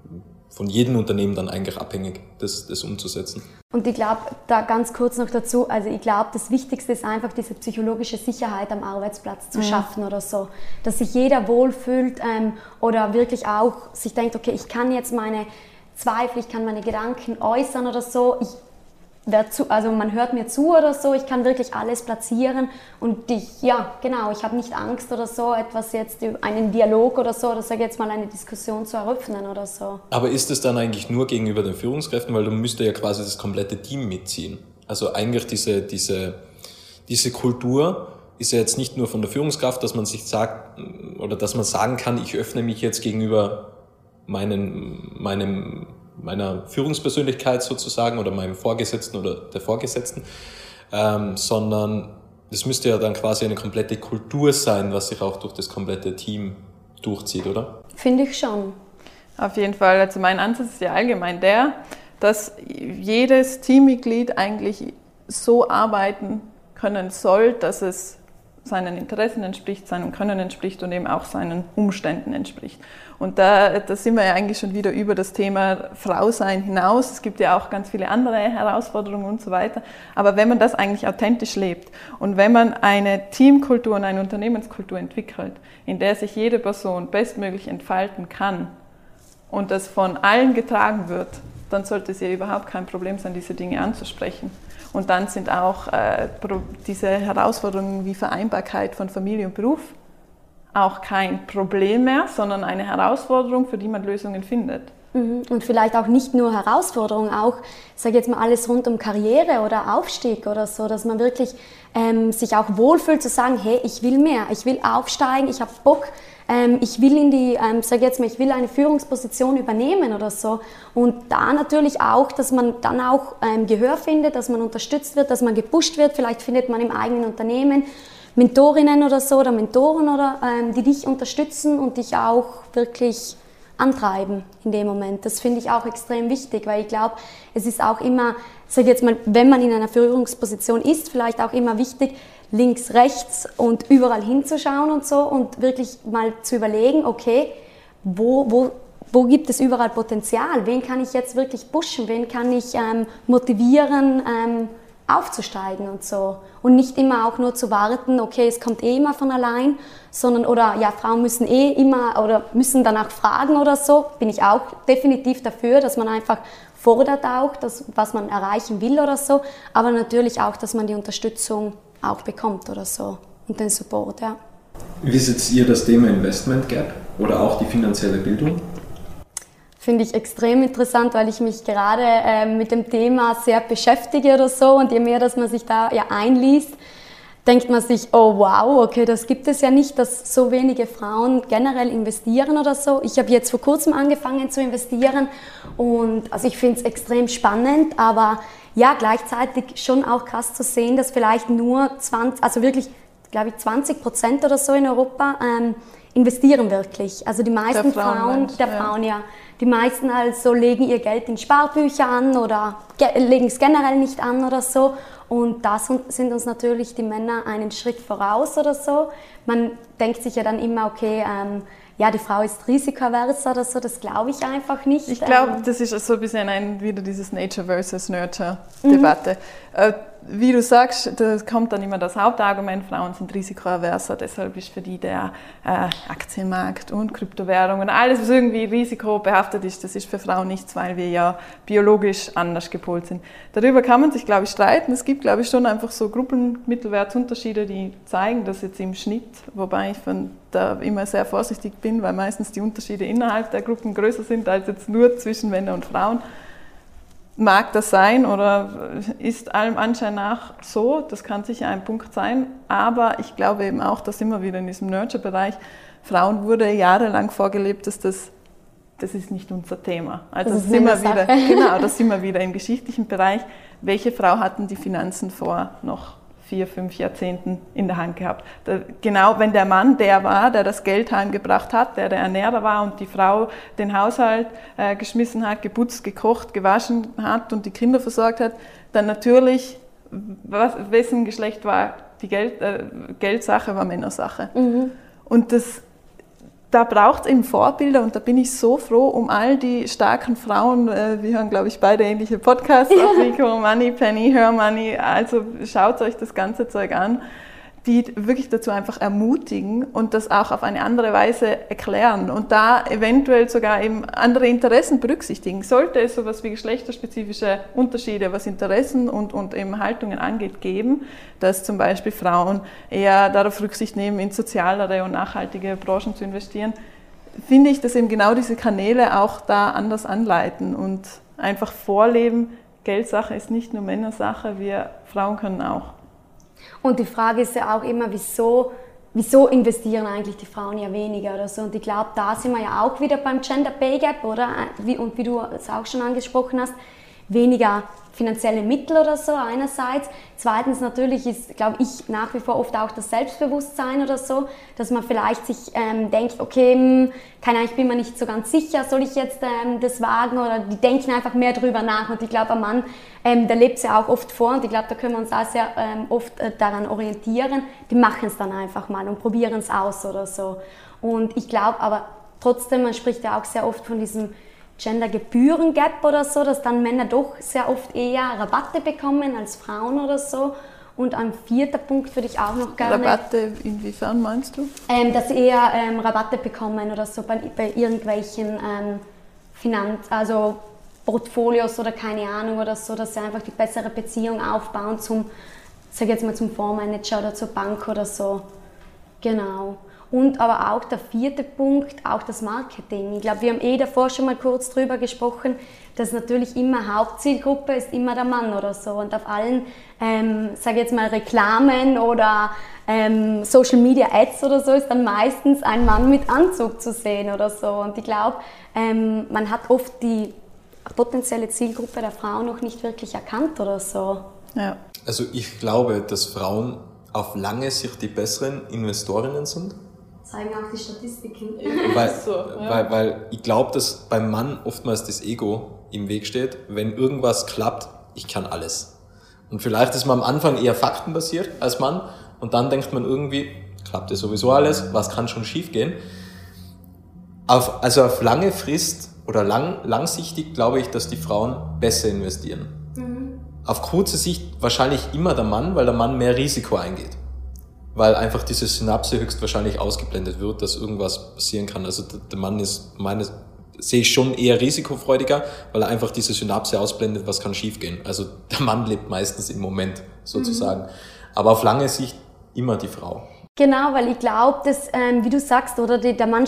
von jedem Unternehmen dann eigentlich abhängig, das, das umzusetzen. Und ich glaube, da ganz kurz noch dazu, also ich glaube, das Wichtigste ist einfach diese psychologische Sicherheit am Arbeitsplatz zu mhm. schaffen oder so. Dass sich jeder wohlfühlt ähm, oder wirklich auch sich denkt, okay, ich kann jetzt meine Zweifel, ich kann meine Gedanken äußern oder so. Ich zu, also man hört mir zu oder so, ich kann wirklich alles platzieren und ich, ja, genau, ich habe nicht Angst oder so, etwas jetzt, einen Dialog oder so, oder sage jetzt mal eine Diskussion zu eröffnen oder so. Aber ist es dann eigentlich nur gegenüber den Führungskräften, weil du müsste ja quasi das komplette Team mitziehen. Also eigentlich diese, diese, diese Kultur ist ja jetzt nicht nur von der Führungskraft, dass man sich sagt, oder dass man sagen kann, ich öffne mich jetzt gegenüber meinen, meinem meiner Führungspersönlichkeit sozusagen oder meinem Vorgesetzten oder der Vorgesetzten, ähm, sondern es müsste ja dann quasi eine komplette Kultur sein, was sich auch durch das komplette Team durchzieht, oder? Finde ich schon. Auf jeden Fall. Also mein Ansatz ist ja allgemein der, dass jedes Teammitglied eigentlich so arbeiten können soll, dass es seinen Interessen entspricht, seinem Können entspricht und eben auch seinen Umständen entspricht. Und da, da sind wir ja eigentlich schon wieder über das Thema Frau sein hinaus. Es gibt ja auch ganz viele andere Herausforderungen und so weiter. Aber wenn man das eigentlich authentisch lebt und wenn man eine Teamkultur und eine Unternehmenskultur entwickelt, in der sich jede Person bestmöglich entfalten kann und das von allen getragen wird, dann sollte es ja überhaupt kein Problem sein, diese Dinge anzusprechen. Und dann sind auch äh, diese Herausforderungen wie Vereinbarkeit von Familie und Beruf auch kein Problem mehr, sondern eine Herausforderung, für die man Lösungen findet. Mhm. Und vielleicht auch nicht nur Herausforderungen, auch, sage jetzt mal, alles rund um Karriere oder Aufstieg oder so, dass man wirklich ähm, sich auch wohlfühlt zu sagen, hey, ich will mehr, ich will aufsteigen, ich habe Bock, ähm, ich will in die, ähm, sag jetzt mal, ich will eine Führungsposition übernehmen oder so. Und da natürlich auch, dass man dann auch ähm, Gehör findet, dass man unterstützt wird, dass man gepusht wird. Vielleicht findet man im eigenen Unternehmen Mentorinnen oder so oder Mentoren oder ähm, die dich unterstützen und dich auch wirklich antreiben in dem Moment. Das finde ich auch extrem wichtig, weil ich glaube, es ist auch immer, sage jetzt mal, wenn man in einer Führungsposition ist, vielleicht auch immer wichtig, links, rechts und überall hinzuschauen und so und wirklich mal zu überlegen, okay, wo, wo, wo gibt es überall Potenzial? Wen kann ich jetzt wirklich pushen? Wen kann ich ähm, motivieren, ähm, aufzusteigen und so? Und nicht immer auch nur zu warten, okay, es kommt eh immer von allein, sondern, oder ja, Frauen müssen eh immer oder müssen danach fragen oder so. Bin ich auch definitiv dafür, dass man einfach fordert auch, das, was man erreichen will oder so, aber natürlich auch, dass man die Unterstützung auch bekommt oder so und den Support, ja. Wie seht ihr das Thema Investment Gap oder auch die finanzielle Bildung? Finde ich extrem interessant, weil ich mich gerade äh, mit dem Thema sehr beschäftige oder so und je mehr, dass man sich da ja einliest, denkt man sich, oh wow, okay, das gibt es ja nicht, dass so wenige Frauen generell investieren oder so. Ich habe jetzt vor kurzem angefangen zu investieren und also ich finde es extrem spannend, aber ja, gleichzeitig schon auch krass zu sehen, dass vielleicht nur 20, also wirklich, glaube ich, 20 Prozent oder so in Europa ähm, investieren wirklich. Also die meisten der Frauen, Frauen der ja. Frauen, ja. Die meisten also legen ihr Geld in Sparbücher an oder legen es generell nicht an oder so. Und da sind uns natürlich die Männer einen Schritt voraus oder so. Man denkt sich ja dann immer, okay, ähm, ja, die Frau ist risikoavers oder so, das glaube ich einfach nicht. Ich glaube, ähm, das ist so ein bisschen ein, wieder dieses Nature versus Nurture-Debatte. Mhm. Wie du sagst, da kommt dann immer das Hauptargument, Frauen sind risikoaverser, deshalb ist für die der äh, Aktienmarkt und Kryptowährungen, alles, was irgendwie risikobehaftet ist, das ist für Frauen nichts, weil wir ja biologisch anders gepolt sind. Darüber kann man sich, glaube ich, streiten. Es gibt, glaube ich, schon einfach so Gruppenmittelwertsunterschiede, die zeigen, dass jetzt im Schnitt, wobei ich von da immer sehr vorsichtig bin, weil meistens die Unterschiede innerhalb der Gruppen größer sind als jetzt nur zwischen Männern und Frauen Mag das sein oder ist allem Anschein nach so, das kann sicher ein Punkt sein, aber ich glaube eben auch, dass immer wieder in diesem Nurture-Bereich Frauen wurde jahrelang vorgelebt, dass das, das ist nicht unser Thema. Also das, das sind wir wieder, genau, das sind wir wieder im geschichtlichen Bereich. Welche Frau hatten die Finanzen vor noch vier, fünf Jahrzehnten in der Hand gehabt. Da, genau, wenn der Mann der war, der das Geld heimgebracht hat, der der Ernährer war und die Frau den Haushalt äh, geschmissen hat, geputzt, gekocht, gewaschen hat und die Kinder versorgt hat, dann natürlich, was, wessen Geschlecht war die Geld, äh, Geldsache, war Männersache. Mhm. Und das da braucht es eben Vorbilder und da bin ich so froh um all die starken Frauen. Äh, wir hören, glaube ich, beide ähnliche Podcasts, ja. Rico, Money, Penny, Her Money. Also schaut euch das ganze Zeug an die wirklich dazu einfach ermutigen und das auch auf eine andere Weise erklären und da eventuell sogar eben andere Interessen berücksichtigen. Sollte es sowas wie geschlechterspezifische Unterschiede, was Interessen und, und eben Haltungen angeht, geben, dass zum Beispiel Frauen eher darauf Rücksicht nehmen, in sozialere und nachhaltige Branchen zu investieren, finde ich, dass eben genau diese Kanäle auch da anders anleiten und einfach vorleben, Geldsache ist nicht nur Männersache, wir Frauen können auch. Und die Frage ist ja auch immer, wieso, wieso investieren eigentlich die Frauen ja weniger oder so. Und ich glaube, da sind wir ja auch wieder beim Gender Pay Gap, oder? Und wie du es auch schon angesprochen hast, weniger finanzielle Mittel oder so einerseits. Zweitens natürlich ist, glaube ich, nach wie vor oft auch das Selbstbewusstsein oder so, dass man vielleicht sich ähm, denkt, okay, hm, keine Ahnung, ich bin mir nicht so ganz sicher, soll ich jetzt ähm, das wagen oder die denken einfach mehr drüber nach und ich glaube, ein Mann, ähm, der lebt es ja auch oft vor und ich glaube, da können wir uns auch sehr ähm, oft äh, daran orientieren, die machen es dann einfach mal und probieren es aus oder so. Und ich glaube aber trotzdem, man spricht ja auch sehr oft von diesem Gender-Gebühren-Gap oder so, dass dann Männer doch sehr oft eher Rabatte bekommen als Frauen oder so. Und ein vierter Punkt würde ich auch noch gerne. Rabatte inwiefern meinst du? Ähm, dass sie eher ähm, Rabatte bekommen oder so bei, bei irgendwelchen ähm, Finanz-, also Portfolios oder keine Ahnung oder so, dass sie einfach die bessere Beziehung aufbauen zum, sag jetzt mal zum Fondsmanager oder zur Bank oder so. Genau. Und aber auch der vierte Punkt, auch das Marketing. Ich glaube, wir haben eh davor schon mal kurz drüber gesprochen, dass natürlich immer Hauptzielgruppe ist immer der Mann oder so. Und auf allen, ähm, sage jetzt mal, Reklamen oder ähm, Social Media Ads oder so ist dann meistens ein Mann mit Anzug zu sehen oder so. Und ich glaube, ähm, man hat oft die potenzielle Zielgruppe der Frau noch nicht wirklich erkannt oder so. Ja. Also ich glaube, dass Frauen auf lange Sicht die besseren Investorinnen sind zeigen auch die Statistiken. Weil, so, ja. weil, weil ich glaube, dass beim Mann oftmals das Ego im Weg steht. Wenn irgendwas klappt, ich kann alles. Und vielleicht ist man am Anfang eher faktenbasiert als Mann und dann denkt man irgendwie, klappt ja sowieso alles, was kann schon schiefgehen? Auf, also auf lange Frist oder lang, langsichtig glaube ich, dass die Frauen besser investieren. Mhm. Auf kurze Sicht wahrscheinlich immer der Mann, weil der Mann mehr Risiko eingeht weil einfach diese Synapse höchstwahrscheinlich ausgeblendet wird, dass irgendwas passieren kann. Also der Mann ist meines sehe ich schon eher risikofreudiger, weil er einfach diese Synapse ausblendet, was kann schiefgehen. Also der Mann lebt meistens im Moment sozusagen. Mhm. Aber auf lange Sicht immer die Frau. Genau, weil ich glaube, dass, ähm, wie du sagst, oder die, der Mann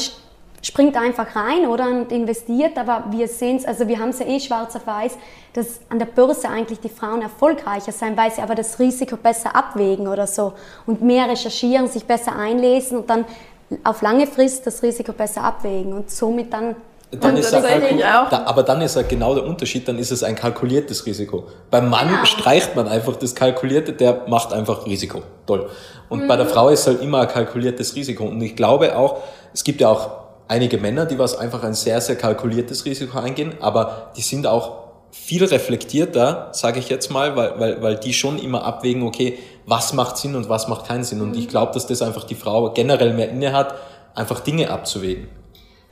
springt einfach rein oder und investiert, aber wir sehen es, also wir haben es ja eh schwarz auf weiß, dass an der Börse eigentlich die Frauen erfolgreicher sein, weil sie aber das Risiko besser abwägen oder so und mehr recherchieren, sich besser einlesen und dann auf lange Frist das Risiko besser abwägen und somit dann dann ist er da, aber dann ist er genau der Unterschied, dann ist es ein kalkuliertes Risiko. Beim Mann ja. streicht man einfach das Kalkulierte, der macht einfach Risiko. Toll. Und mhm. bei der Frau ist halt immer ein kalkuliertes Risiko. Und ich glaube auch, es gibt ja auch einige Männer, die was einfach ein sehr, sehr kalkuliertes Risiko eingehen, aber die sind auch viel reflektierter, sage ich jetzt mal, weil, weil, weil die schon immer abwägen, okay, was macht Sinn und was macht keinen Sinn. Und ich glaube, dass das einfach die Frau generell mehr inne hat, einfach Dinge abzuwägen.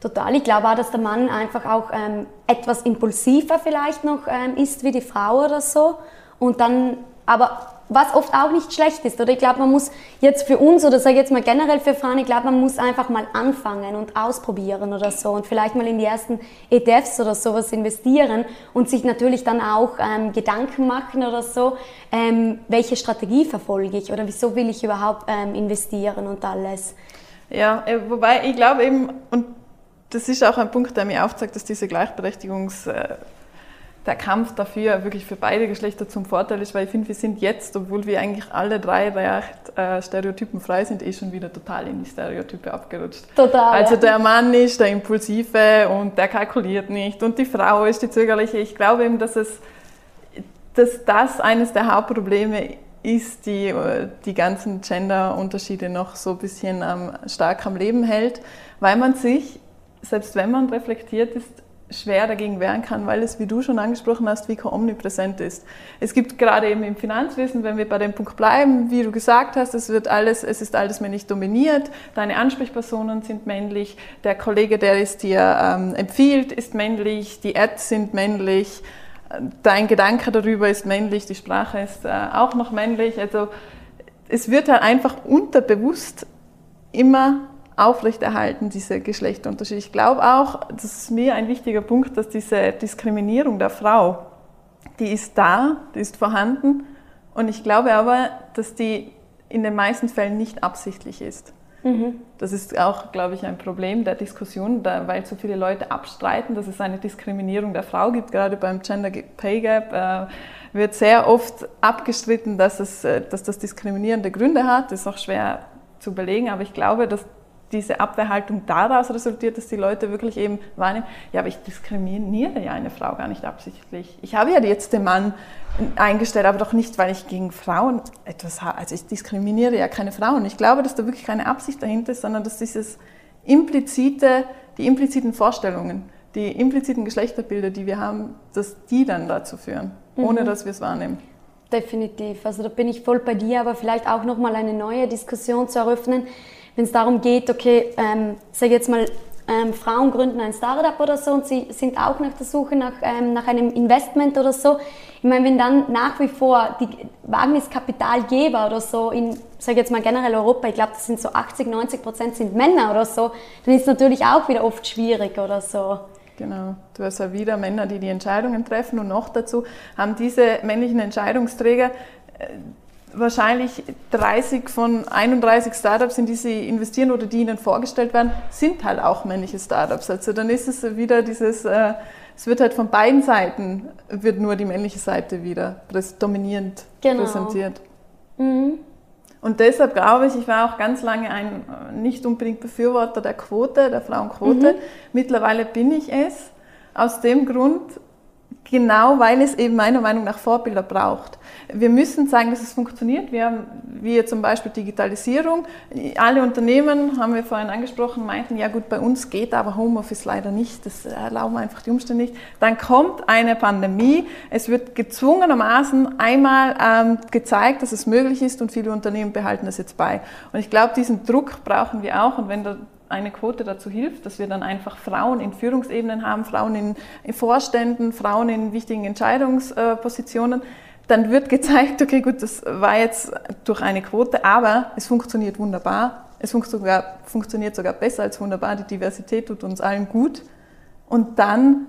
Total. Ich glaube auch, dass der Mann einfach auch ähm, etwas impulsiver vielleicht noch ähm, ist wie die Frau oder so. Und dann, aber was oft auch nicht schlecht ist. Oder ich glaube, man muss jetzt für uns oder sage jetzt mal generell für Frauen, ich glaube, man muss einfach mal anfangen und ausprobieren oder so und vielleicht mal in die ersten ETFs oder sowas investieren und sich natürlich dann auch ähm, Gedanken machen oder so, ähm, welche Strategie verfolge ich oder wieso will ich überhaupt ähm, investieren und alles. Ja, äh, wobei ich glaube eben, und das ist auch ein Punkt, der mir aufzeigt, dass diese Gleichberechtigungs- äh, der Kampf dafür wirklich für beide Geschlechter zum Vorteil ist, weil ich finde, wir sind jetzt, obwohl wir eigentlich alle drei recht äh, stereotypenfrei sind, eh schon wieder total in die Stereotype abgerutscht. Total. Also der Mann ist der Impulsive und der kalkuliert nicht und die Frau ist die Zögerliche. Ich glaube eben, dass es dass das eines der Hauptprobleme ist, die die ganzen Gender-Unterschiede noch so ein bisschen ähm, stark am Leben hält, weil man sich, selbst wenn man reflektiert ist, schwer dagegen wehren kann, weil es, wie du schon angesprochen hast, wie omnipräsent ist. Es gibt gerade eben im Finanzwissen, wenn wir bei dem Punkt bleiben, wie du gesagt hast, es wird alles, es ist alles männlich dominiert, deine Ansprechpersonen sind männlich, der Kollege, der es dir ähm, empfiehlt, ist männlich, die Ads sind männlich, dein Gedanke darüber ist männlich, die Sprache ist äh, auch noch männlich. Also es wird halt einfach unterbewusst immer aufrechterhalten, diese Geschlechterunterschiede. Ich glaube auch, das ist mir ein wichtiger Punkt, dass diese Diskriminierung der Frau, die ist da, die ist vorhanden und ich glaube aber, dass die in den meisten Fällen nicht absichtlich ist. Mhm. Das ist auch, glaube ich, ein Problem der Diskussion, da, weil so viele Leute abstreiten, dass es eine Diskriminierung der Frau gibt. Gerade beim Gender Pay Gap äh, wird sehr oft abgestritten, dass, es, äh, dass das diskriminierende Gründe hat. Das ist auch schwer zu belegen, aber ich glaube, dass diese Abwehrhaltung daraus resultiert, dass die Leute wirklich eben wahrnehmen, ja, aber ich diskriminiere ja eine Frau gar nicht absichtlich. Ich habe ja jetzt den Mann eingestellt, aber doch nicht, weil ich gegen Frauen etwas habe. Also ich diskriminiere ja keine Frauen. Ich glaube, dass da wirklich keine Absicht dahinter ist, sondern dass dieses implizite, die impliziten Vorstellungen, die impliziten Geschlechterbilder, die wir haben, dass die dann dazu führen, ohne mhm. dass wir es wahrnehmen. Definitiv. Also da bin ich voll bei dir, aber vielleicht auch nochmal eine neue Diskussion zu eröffnen wenn es darum geht, okay, ähm, sage jetzt mal, ähm, Frauen gründen ein Startup oder so und sie sind auch nach der Suche nach, ähm, nach einem Investment oder so. Ich meine, wenn dann nach wie vor die Wagniskapitalgeber oder so in, sage jetzt mal generell Europa, ich glaube, das sind so 80, 90 Prozent sind Männer oder so, dann ist es natürlich auch wieder oft schwierig oder so. Genau, du hast ja wieder Männer, die die Entscheidungen treffen und noch dazu haben diese männlichen Entscheidungsträger äh, wahrscheinlich 30 von 31 Startups, in die sie investieren oder die ihnen vorgestellt werden, sind halt auch männliche Startups. Also dann ist es wieder dieses, äh, es wird halt von beiden Seiten, wird nur die männliche Seite wieder dominierend genau. präsentiert. Mhm. Und deshalb glaube ich, ich war auch ganz lange ein nicht unbedingt Befürworter der Quote, der Frauenquote. Mhm. Mittlerweile bin ich es. Aus dem Grund, genau weil es eben meiner Meinung nach Vorbilder braucht. Wir müssen zeigen, dass es funktioniert. Wir haben, wie zum Beispiel Digitalisierung. Alle Unternehmen, haben wir vorhin angesprochen, meinten, ja gut, bei uns geht aber Homeoffice leider nicht. Das erlauben einfach die Umstände nicht. Dann kommt eine Pandemie. Es wird gezwungenermaßen einmal ähm, gezeigt, dass es möglich ist und viele Unternehmen behalten das jetzt bei. Und ich glaube, diesen Druck brauchen wir auch. Und wenn der eine Quote dazu hilft, dass wir dann einfach Frauen in Führungsebenen haben, Frauen in, Vorständen, Frauen in wichtigen Entscheidungspositionen, dann wird gezeigt, okay, gut, das war jetzt durch eine Quote, aber es funktioniert wunderbar. Es funktioniert sogar besser als wunderbar. Die Diversität tut uns allen gut. Und dann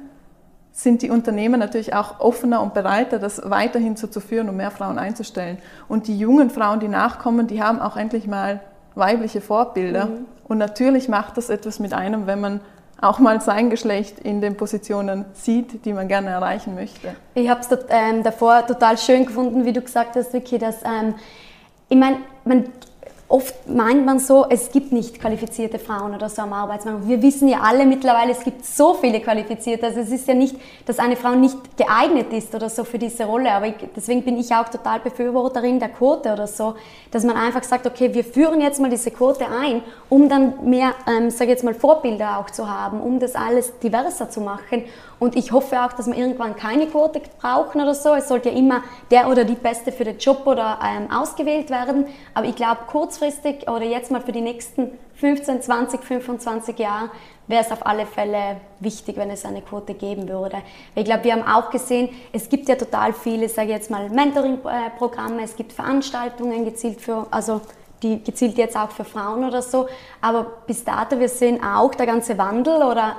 sind die Unternehmen natürlich auch offener und bereiter, das weiterhin so zu führen und mehr Frauen einzustellen. Und die jungen Frauen, die nachkommen, die haben auch endlich mal weibliche Vorbilder. Mhm. Und natürlich macht das etwas mit einem, wenn man auch mal sein Geschlecht in den Positionen sieht, die man gerne erreichen möchte. Ich habe es ähm, davor total schön gefunden, wie du gesagt hast, Vicky, dass ähm, ich meine, man Oft meint man so, es gibt nicht qualifizierte Frauen oder so am Arbeitsmarkt. Wir wissen ja alle mittlerweile, es gibt so viele qualifizierte. Also es ist ja nicht, dass eine Frau nicht geeignet ist oder so für diese Rolle. Aber ich, deswegen bin ich auch total Befürworterin der Quote oder so, dass man einfach sagt, okay, wir führen jetzt mal diese Quote ein, um dann mehr, ähm, sage jetzt mal, Vorbilder auch zu haben, um das alles diverser zu machen. Und ich hoffe auch, dass wir irgendwann keine Quote brauchen oder so. Es sollte ja immer der oder die Beste für den Job oder ähm, ausgewählt werden. Aber ich glaube, kurzfristig oder jetzt mal für die nächsten 15, 20, 25 Jahre wäre es auf alle Fälle wichtig, wenn es eine Quote geben würde. Ich glaube, wir haben auch gesehen, es gibt ja total viele, sage ich jetzt mal, Mentoring-Programme, es gibt Veranstaltungen gezielt für, also die gezielt jetzt auch für Frauen oder so. Aber bis dato, wir sehen auch der ganze Wandel oder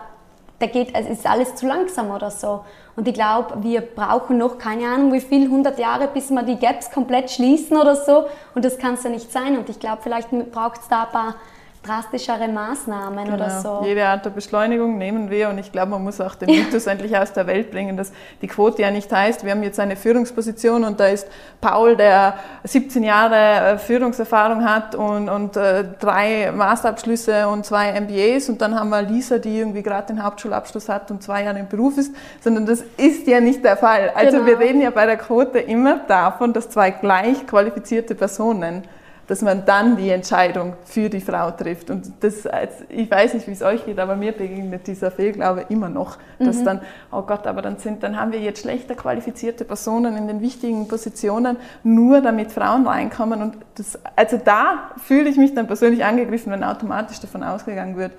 da geht, es ist alles zu langsam oder so. Und ich glaube, wir brauchen noch keine Ahnung wie viel, 100 Jahre, bis wir die Gaps komplett schließen oder so. Und das kann es ja nicht sein. Und ich glaube, vielleicht braucht es da ein paar drastischere Maßnahmen genau. oder so. Jede Art der Beschleunigung nehmen wir und ich glaube, man muss auch den Mythos endlich aus der Welt bringen, dass die Quote ja nicht heißt, wir haben jetzt eine Führungsposition und da ist Paul, der 17 Jahre äh, Führungserfahrung hat und, und äh, drei Masterabschlüsse und zwei MBAs und dann haben wir Lisa, die irgendwie gerade den Hauptschulabschluss hat und zwei Jahre im Beruf ist, sondern das ist ja nicht der Fall. Also genau. wir reden ja bei der Quote immer davon, dass zwei gleich qualifizierte Personen dass man dann die Entscheidung für die Frau trifft. Und das, ich weiß nicht, wie es euch geht, aber mir begegnet dieser Fehlglaube immer noch, dass mhm. dann, oh Gott, aber dann sind, dann haben wir jetzt schlechter qualifizierte Personen in den wichtigen Positionen, nur damit Frauen reinkommen. Und das, also da fühle ich mich dann persönlich angegriffen, wenn automatisch davon ausgegangen wird,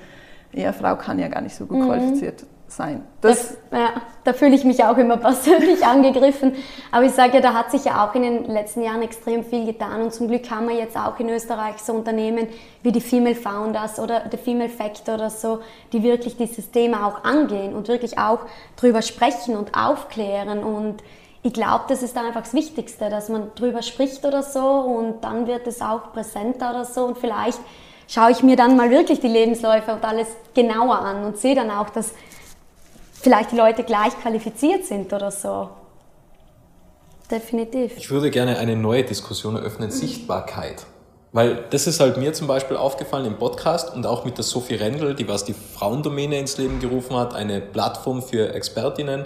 ja, Frau kann ja gar nicht so gut mhm. qualifiziert sein. Das, das ja, da fühle ich mich auch immer persönlich angegriffen. Aber ich sage ja, da hat sich ja auch in den letzten Jahren extrem viel getan. Und zum Glück haben wir jetzt auch in Österreich so Unternehmen wie die Female Founders oder der Female Factor oder so, die wirklich dieses Thema auch angehen und wirklich auch drüber sprechen und aufklären. Und ich glaube, das ist da einfach das Wichtigste, dass man drüber spricht oder so und dann wird es auch präsenter oder so und vielleicht schaue ich mir dann mal wirklich die Lebensläufe und alles genauer an und sehe dann auch, dass vielleicht die Leute gleich qualifiziert sind oder so. Definitiv. Ich würde gerne eine neue Diskussion eröffnen, Sichtbarkeit. Weil das ist halt mir zum Beispiel aufgefallen im Podcast und auch mit der Sophie Rendel, die was die Frauendomäne ins Leben gerufen hat, eine Plattform für Expertinnen,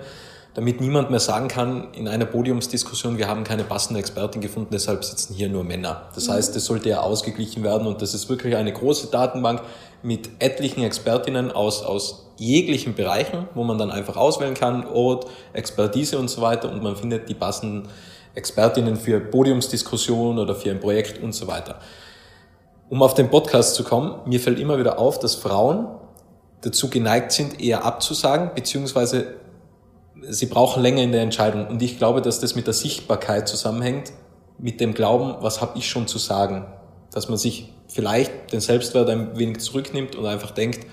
damit niemand mehr sagen kann in einer Podiumsdiskussion, wir haben keine passende Expertin gefunden, deshalb sitzen hier nur Männer. Das mhm. heißt, das sollte ja ausgeglichen werden und das ist wirklich eine große Datenbank mit etlichen Expertinnen aus, aus jeglichen Bereichen, wo man dann einfach auswählen kann, Ort, Expertise und so weiter und man findet die passenden Expertinnen für Podiumsdiskussionen oder für ein Projekt und so weiter. Um auf den Podcast zu kommen, mir fällt immer wieder auf, dass Frauen dazu geneigt sind, eher abzusagen, beziehungsweise sie brauchen länger in der Entscheidung. Und ich glaube, dass das mit der Sichtbarkeit zusammenhängt, mit dem Glauben, was habe ich schon zu sagen. Dass man sich vielleicht den Selbstwert ein wenig zurücknimmt und einfach denkt,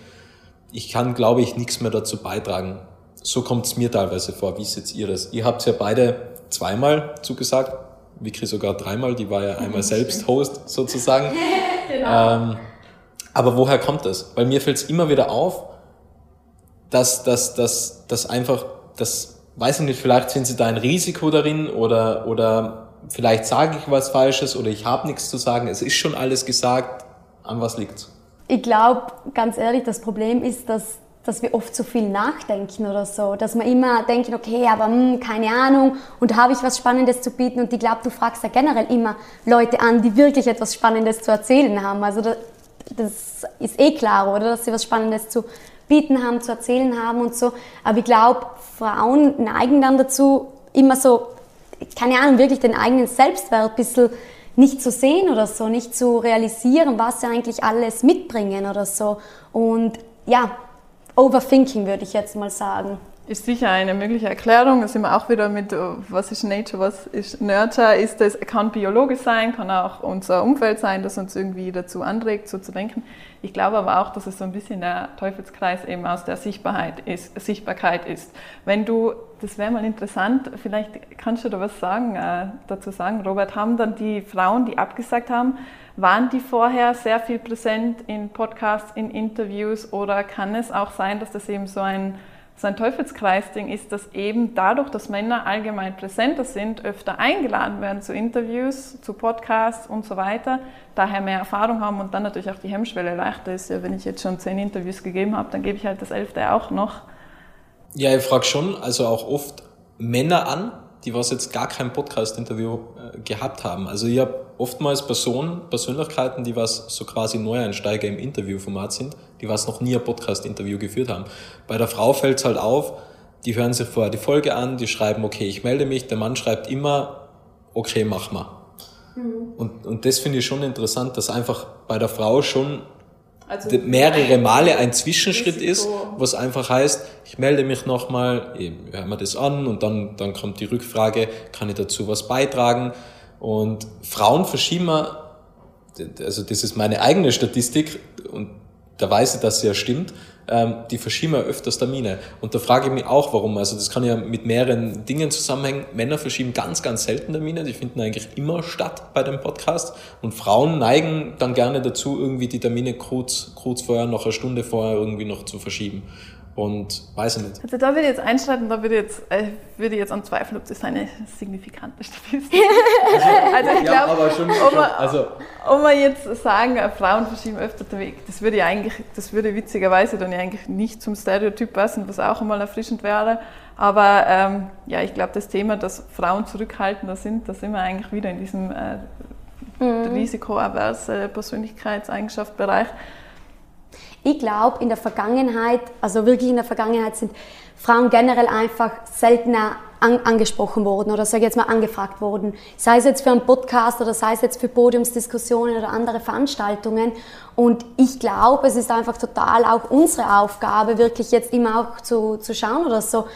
ich kann, glaube ich, nichts mehr dazu beitragen. So kommt es mir teilweise vor. Wie seht ihr das? Ihr habt ja beide zweimal zugesagt, Vicky sogar dreimal, die war ja einmal selbst Host sozusagen. genau. Ähm, aber woher kommt das? Weil mir fällt es immer wieder auf, dass, dass, dass, dass einfach, das, weiß ich nicht, vielleicht sind sie da ein Risiko darin oder, oder vielleicht sage ich was Falsches oder ich habe nichts zu sagen, es ist schon alles gesagt. An was liegt's? Ich glaube, ganz ehrlich, das Problem ist, dass, dass wir oft zu viel nachdenken oder so. Dass wir immer denken, okay, aber mh, hm, keine Ahnung und habe ich was Spannendes zu bieten. Und ich glaube, du fragst ja generell immer Leute an, die wirklich etwas Spannendes zu erzählen haben. Also das, das ist eh klar, oder? Dass sie was Spannendes zu bieten haben, zu erzählen haben und so. Aber ich glaube, Frauen neigen dann dazu, immer so, keine Ahnung, wirklich den eigenen Selbstwert ein bisschen nicht zu sehen oder so, nicht zu realisieren, was sie eigentlich alles mitbringen oder so. Und ja, Overthinking würde ich jetzt mal sagen. ist sicher eine mögliche Erklärung. Da sind wir auch wieder mit, was ist Nature, was ist Nurture. Ist das, kann biologisch sein, kann auch unser Umfeld sein, das uns irgendwie dazu anregt, so zu denken. Ich glaube aber auch, dass es so ein bisschen der Teufelskreis eben aus der Sichtbarkeit ist. Sichtbarkeit ist. Wenn du, das wäre mal interessant, vielleicht kannst du da was sagen, äh, dazu sagen, Robert, haben dann die Frauen, die abgesagt haben, waren die vorher sehr viel präsent in Podcasts, in Interviews oder kann es auch sein, dass das eben so ein so ein Teufelskreisding ist, dass eben dadurch, dass Männer allgemein präsenter sind, öfter eingeladen werden zu Interviews, zu Podcasts und so weiter, daher mehr Erfahrung haben und dann natürlich auch die Hemmschwelle leichter ist. Ja, wenn ich jetzt schon zehn Interviews gegeben habe, dann gebe ich halt das elfte auch noch. Ja, ich frage schon, also auch oft Männer an, die was jetzt gar kein Podcast-Interview äh, gehabt haben. Also ich habe oftmals Personen, Persönlichkeiten, die was so quasi Neueinsteiger im Interviewformat sind, die was noch nie ein Podcast-Interview geführt haben. Bei der Frau fällt es halt auf, die hören sich vorher die Folge an, die schreiben, okay, ich melde mich, der Mann schreibt immer, okay, mach mal. Mhm. Und, und das finde ich schon interessant, dass einfach bei der Frau schon also mehrere Male ein Zwischenschritt Risiko. ist, was einfach heißt, ich melde mich nochmal, höre mir das an und dann, dann kommt die Rückfrage, kann ich dazu was beitragen? Und Frauen verschieben, also das ist meine eigene Statistik und da weiß ich, dass sie ja stimmt, ähm, die verschieben ja öfters Termine. Und da frage ich mich auch, warum. Also das kann ja mit mehreren Dingen zusammenhängen. Männer verschieben ganz, ganz selten Termine, die finden eigentlich immer statt bei dem Podcast. Und Frauen neigen dann gerne dazu, irgendwie die Termine kurz, kurz vorher, noch eine Stunde vorher irgendwie noch zu verschieben und weiß ich nicht. Also da würde ich jetzt einschreiten, da würde ich jetzt, äh, würde ich jetzt anzweifeln, ob das eine signifikante Statistik ist. also ich ja, glaube, schon, ob, man, also, ob man jetzt sagen, äh, Frauen verschieben öfter den Weg, das würde eigentlich, das würde witzigerweise dann eigentlich nicht zum Stereotyp passen, was auch einmal erfrischend wäre. Aber ähm, ja, ich glaube, das Thema, dass Frauen zurückhaltender sind, da sind wir eigentlich wieder in diesem äh, mhm. risikoaverse Persönlichkeitseigenschaftbereich. Ich glaube, in der Vergangenheit, also wirklich in der Vergangenheit sind Frauen generell einfach seltener an, angesprochen worden oder sage jetzt mal angefragt worden. Sei es jetzt für einen Podcast oder sei es jetzt für Podiumsdiskussionen oder andere Veranstaltungen. Und ich glaube, es ist einfach total auch unsere Aufgabe, wirklich jetzt immer auch zu, zu schauen oder so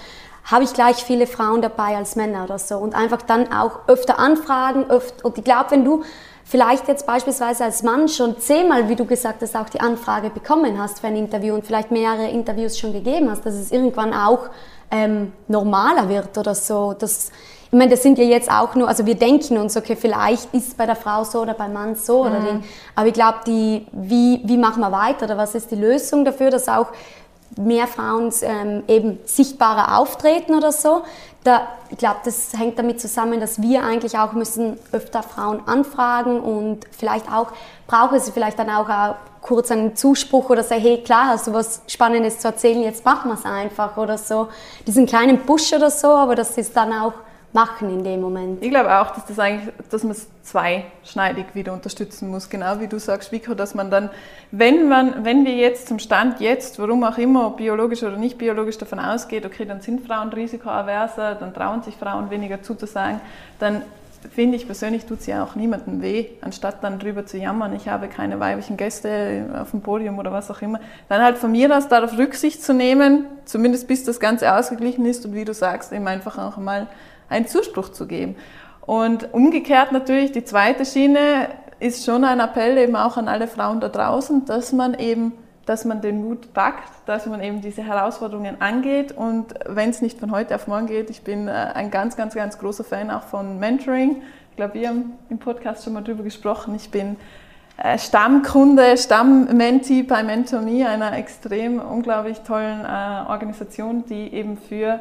habe ich gleich viele Frauen dabei als Männer oder so und einfach dann auch öfter anfragen. Öfter, und ich glaube, wenn du vielleicht jetzt beispielsweise als Mann schon zehnmal, wie du gesagt hast, auch die Anfrage bekommen hast für ein Interview und vielleicht mehrere Interviews schon gegeben hast, dass es irgendwann auch ähm, normaler wird oder so. Das, ich meine, das sind ja jetzt auch nur, also wir denken uns, okay, vielleicht ist es bei der Frau so oder beim Mann so mhm. oder Ding. Aber ich glaube, die, wie, wie machen wir weiter oder was ist die Lösung dafür, dass auch mehr Frauen ähm, eben sichtbarer auftreten oder so. Da, ich glaube, das hängt damit zusammen, dass wir eigentlich auch müssen öfter Frauen anfragen und vielleicht auch brauchen sie vielleicht dann auch, auch kurz einen Zuspruch oder sagen, hey, klar, hast du was Spannendes zu erzählen, jetzt machen wir es einfach oder so. Diesen kleinen Push oder so, aber das ist dann auch machen in dem Moment. Ich glaube auch, dass das eigentlich, dass man es zweischneidig wieder unterstützen muss, genau wie du sagst, Vico, dass man dann, wenn man, wenn wir jetzt zum Stand jetzt, warum auch immer, biologisch oder nicht biologisch davon ausgeht, okay, dann sind Frauen risikoaverser, dann trauen sich Frauen weniger zuzusagen, dann finde ich persönlich tut es ja auch niemandem weh, anstatt dann drüber zu jammern, ich habe keine weiblichen Gäste auf dem Podium oder was auch immer, dann halt von mir aus darauf Rücksicht zu nehmen, zumindest bis das Ganze ausgeglichen ist und wie du sagst, eben einfach auch mal einen Zuspruch zu geben. Und umgekehrt natürlich, die zweite Schiene ist schon ein Appell eben auch an alle Frauen da draußen, dass man eben, dass man den Mut packt, dass man eben diese Herausforderungen angeht und wenn es nicht von heute auf morgen geht, ich bin äh, ein ganz, ganz, ganz großer Fan auch von Mentoring. Ich glaube, wir haben im Podcast schon mal drüber gesprochen. Ich bin äh, Stammkunde, Stammmenti bei MentorMe, einer extrem unglaublich tollen äh, Organisation, die eben für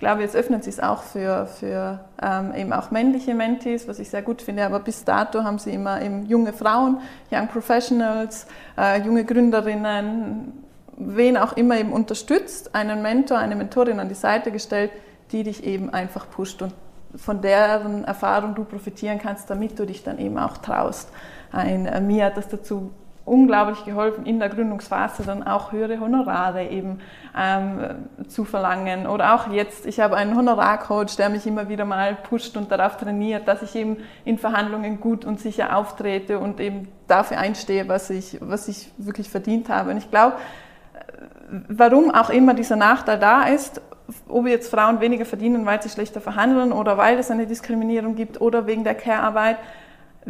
ich glaube, jetzt öffnet sich es auch für, für ähm, eben auch männliche Mentees, was ich sehr gut finde. Aber bis dato haben sie immer eben junge Frauen, Young Professionals, äh, junge Gründerinnen, wen auch immer eben unterstützt, einen Mentor, eine Mentorin an die Seite gestellt, die dich eben einfach pusht und von deren Erfahrung du profitieren kannst, damit du dich dann eben auch traust. Ein, äh, mir hat das dazu unglaublich geholfen, in der Gründungsphase dann auch höhere Honorare eben ähm, zu verlangen. Oder auch jetzt, ich habe einen Honorarcoach, der mich immer wieder mal pusht und darauf trainiert, dass ich eben in Verhandlungen gut und sicher auftrete und eben dafür einstehe, was ich, was ich wirklich verdient habe. Und ich glaube, warum auch immer dieser Nachteil da ist, ob jetzt Frauen weniger verdienen, weil sie schlechter verhandeln oder weil es eine Diskriminierung gibt oder wegen der Care-Arbeit.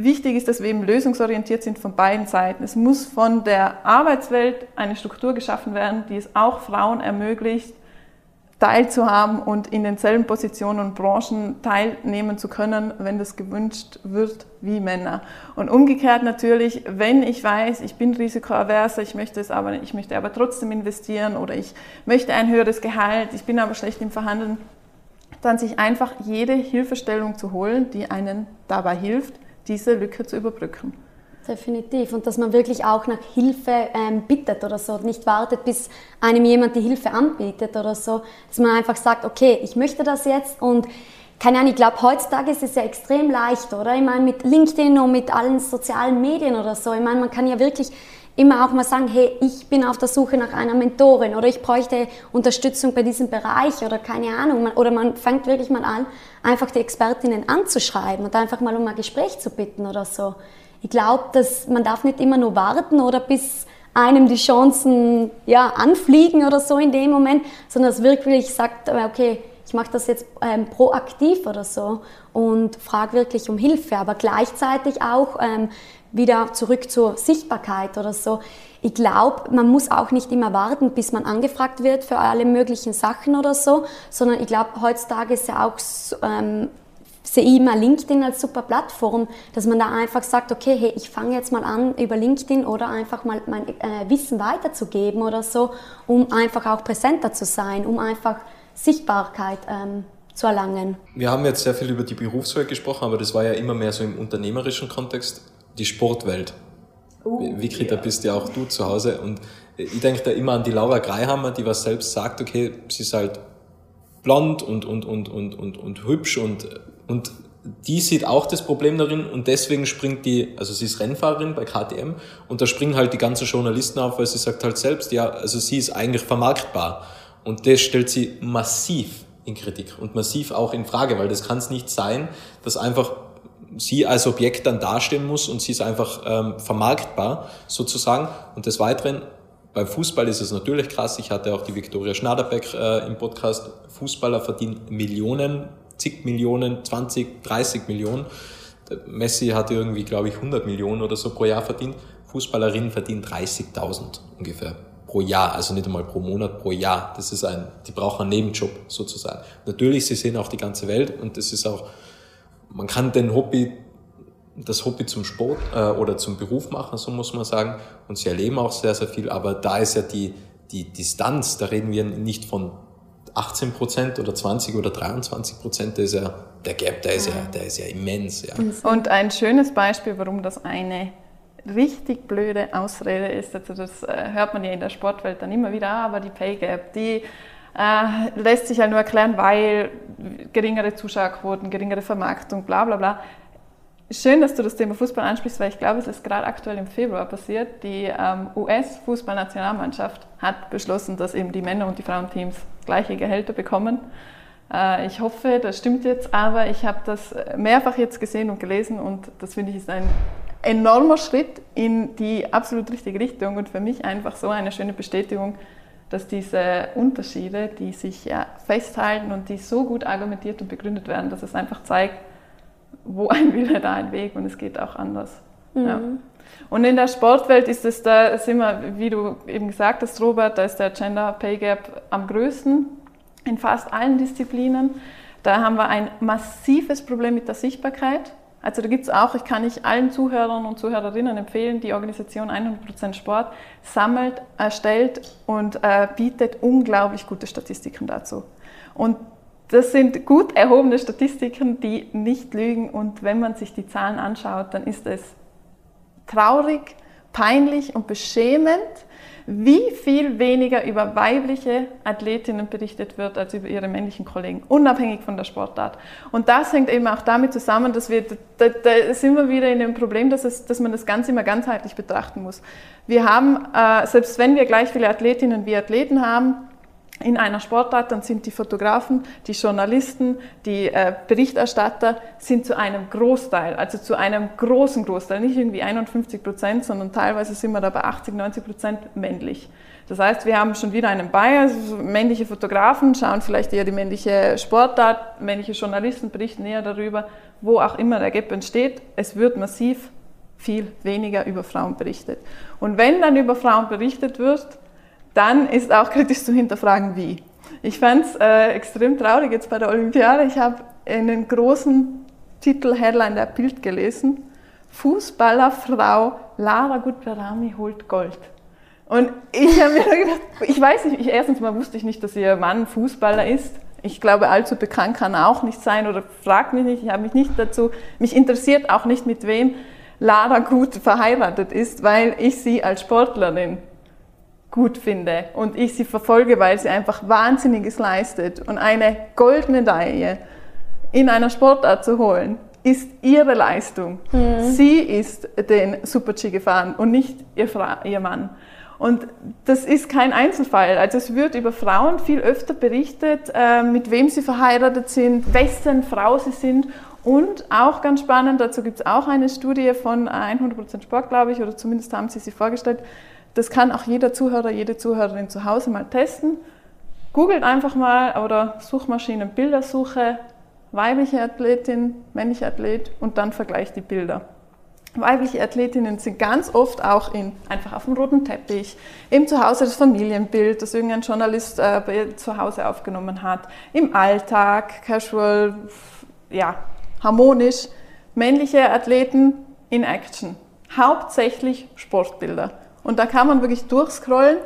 Wichtig ist, dass wir eben lösungsorientiert sind von beiden Seiten. Es muss von der Arbeitswelt eine Struktur geschaffen werden, die es auch Frauen ermöglicht, teilzuhaben und in denselben Positionen und Branchen teilnehmen zu können, wenn das gewünscht wird, wie Männer. Und umgekehrt natürlich, wenn ich weiß, ich bin risikoaverser, ich möchte es aber, ich möchte aber trotzdem investieren oder ich möchte ein höheres Gehalt, ich bin aber schlecht im Verhandeln, dann sich einfach jede Hilfestellung zu holen, die einen dabei hilft, diese Lücke zu überbrücken. Definitiv. Und dass man wirklich auch nach Hilfe ähm, bittet oder so. Nicht wartet, bis einem jemand die Hilfe anbietet oder so. Dass man einfach sagt, okay, ich möchte das jetzt und keine Ahnung, ich glaube, heutzutage ist es ja extrem leicht, oder? Ich meine, mit LinkedIn und mit allen sozialen Medien oder so. Ich meine, man kann ja wirklich immer auch mal sagen, hey, ich bin auf der Suche nach einer Mentorin oder ich bräuchte Unterstützung bei diesem Bereich oder keine Ahnung. Oder man fängt wirklich mal an, einfach die Expertinnen anzuschreiben und einfach mal um ein Gespräch zu bitten oder so ich glaube, dass man darf nicht immer nur warten oder bis einem die Chancen ja, anfliegen oder so in dem Moment, sondern dass wirklich sagt, äh, okay, ich mache das jetzt ähm, proaktiv oder so und frage wirklich um Hilfe, aber gleichzeitig auch ähm, wieder zurück zur Sichtbarkeit oder so. Ich glaube, man muss auch nicht immer warten, bis man angefragt wird für alle möglichen Sachen oder so, sondern ich glaube, heutzutage ist ja auch ähm, sehe ich immer LinkedIn als super Plattform, dass man da einfach sagt, okay, hey, ich fange jetzt mal an über LinkedIn oder einfach mal mein äh, Wissen weiterzugeben oder so, um einfach auch präsenter zu sein, um einfach Sichtbarkeit ähm, zu erlangen. Wir haben jetzt sehr viel über die Berufswelt gesprochen, aber das war ja immer mehr so im unternehmerischen Kontext, die Sportwelt. Uh, Vicky, ja. da bist ja auch du zu Hause und ich denke da immer an die Laura Greihammer, die was selbst sagt, okay, sie ist halt blond und, und, und, und, und, und hübsch und und die sieht auch das Problem darin und deswegen springt die, also sie ist Rennfahrerin bei KTM und da springen halt die ganzen Journalisten auf, weil sie sagt halt selbst, ja, also sie ist eigentlich vermarktbar. Und das stellt sie massiv in Kritik und massiv auch in Frage, weil das kann es nicht sein, dass einfach sie als Objekt dann dastehen muss und sie ist einfach ähm, vermarktbar sozusagen. Und des Weiteren, beim Fußball ist es natürlich krass. Ich hatte auch die Viktoria Schnaderbeck äh, im Podcast. Fußballer verdienen Millionen zig Millionen, 20, 30 Millionen. Messi hatte irgendwie, glaube ich, 100 Millionen oder so pro Jahr verdient. Fußballerinnen verdienen 30.000 ungefähr pro Jahr, also nicht einmal pro Monat, pro Jahr. Das ist ein, die brauchen einen Nebenjob sozusagen. Natürlich, sie sehen auch die ganze Welt und das ist auch, man kann den Hobby, das Hobby zum Sport äh, oder zum Beruf machen, so muss man sagen. Und sie erleben auch sehr, sehr viel, aber da ist ja die, die Distanz, da reden wir nicht von 18 Prozent oder 20 oder 23 Prozent, der, ist ja, der Gap, der ist ja, der ist ja immens. Ja. Und ein schönes Beispiel, warum das eine richtig blöde Ausrede ist, also das äh, hört man ja in der Sportwelt dann immer wieder, ah, aber die Pay Gap, die äh, lässt sich ja nur erklären, weil geringere Zuschauerquoten, geringere Vermarktung, bla bla bla. Schön, dass du das Thema Fußball ansprichst, weil ich glaube, es ist gerade aktuell im Februar passiert. Die ähm, US-Fußballnationalmannschaft hat beschlossen, dass eben die Männer- und die Frauenteams gleiche Gehälter bekommen. Äh, ich hoffe, das stimmt jetzt, aber ich habe das mehrfach jetzt gesehen und gelesen und das finde ich ist ein enormer Schritt in die absolut richtige Richtung und für mich einfach so eine schöne Bestätigung, dass diese Unterschiede, die sich ja festhalten und die so gut argumentiert und begründet werden, dass es einfach zeigt, wo ein Wille, da ein Weg und es geht auch anders. Mhm. Ja. Und in der Sportwelt ist es da, sind wir, wie du eben gesagt hast, Robert, da ist der Gender Pay Gap am größten in fast allen Disziplinen. Da haben wir ein massives Problem mit der Sichtbarkeit. Also da gibt es auch, ich kann nicht allen Zuhörern und Zuhörerinnen empfehlen, die Organisation 100% Sport sammelt, erstellt und äh, bietet unglaublich gute Statistiken dazu. Und das sind gut erhobene Statistiken, die nicht lügen. Und wenn man sich die Zahlen anschaut, dann ist es traurig, peinlich und beschämend, wie viel weniger über weibliche Athletinnen berichtet wird als über ihre männlichen Kollegen, unabhängig von der Sportart. Und das hängt eben auch damit zusammen, dass wir, da, da sind wir wieder in dem Problem, dass, es, dass man das Ganze immer ganzheitlich betrachten muss. Wir haben, äh, selbst wenn wir gleich viele Athletinnen wie Athleten haben, in einer Sportart, dann sind die Fotografen, die Journalisten, die äh, Berichterstatter sind zu einem Großteil, also zu einem großen Großteil, nicht irgendwie 51 Prozent, sondern teilweise sind wir da bei 80, 90 Prozent männlich. Das heißt, wir haben schon wieder einen Bias. Männliche Fotografen schauen vielleicht eher die männliche Sportart, männliche Journalisten berichten eher darüber, wo auch immer der Gap entsteht. Es wird massiv viel weniger über Frauen berichtet. Und wenn dann über Frauen berichtet wird, dann ist auch kritisch zu hinterfragen, wie. Ich fand es äh, extrem traurig jetzt bei der Olympiade. Ich habe einen großen Titel, Headline der Bild gelesen. Fußballerfrau Lara Gutberami holt Gold. Und ich habe mir gedacht, ich weiß nicht, ich, erstens mal wusste ich nicht, dass ihr Mann Fußballer ist. Ich glaube, allzu bekannt kann er auch nicht sein oder fragt mich nicht, ich habe mich nicht dazu, mich interessiert auch nicht, mit wem Lara gut verheiratet ist, weil ich sie als Sportlerin gut finde und ich sie verfolge, weil sie einfach Wahnsinniges leistet und eine Goldmedaille in einer Sportart zu holen, ist ihre Leistung. Mhm. Sie ist den Super-G gefahren und nicht ihr, Fra ihr Mann. Und das ist kein Einzelfall. Also es wird über Frauen viel öfter berichtet, äh, mit wem sie verheiratet sind, wessen Frau sie sind. Und auch ganz spannend, dazu gibt es auch eine Studie von 100% Sport, glaube ich, oder zumindest haben sie sie vorgestellt. Das kann auch jeder Zuhörer, jede Zuhörerin zu Hause mal testen. Googelt einfach mal oder Suchmaschinen Bildersuche, weibliche Athletin, männliche Athlet und dann vergleicht die Bilder. Weibliche Athletinnen sind ganz oft auch in, einfach auf dem roten Teppich, im Zuhause das Familienbild, das irgendein Journalist äh, zu Hause aufgenommen hat, im Alltag, casual, ja, harmonisch. Männliche Athleten in Action, hauptsächlich Sportbilder. Und da kann man wirklich durchscrollen.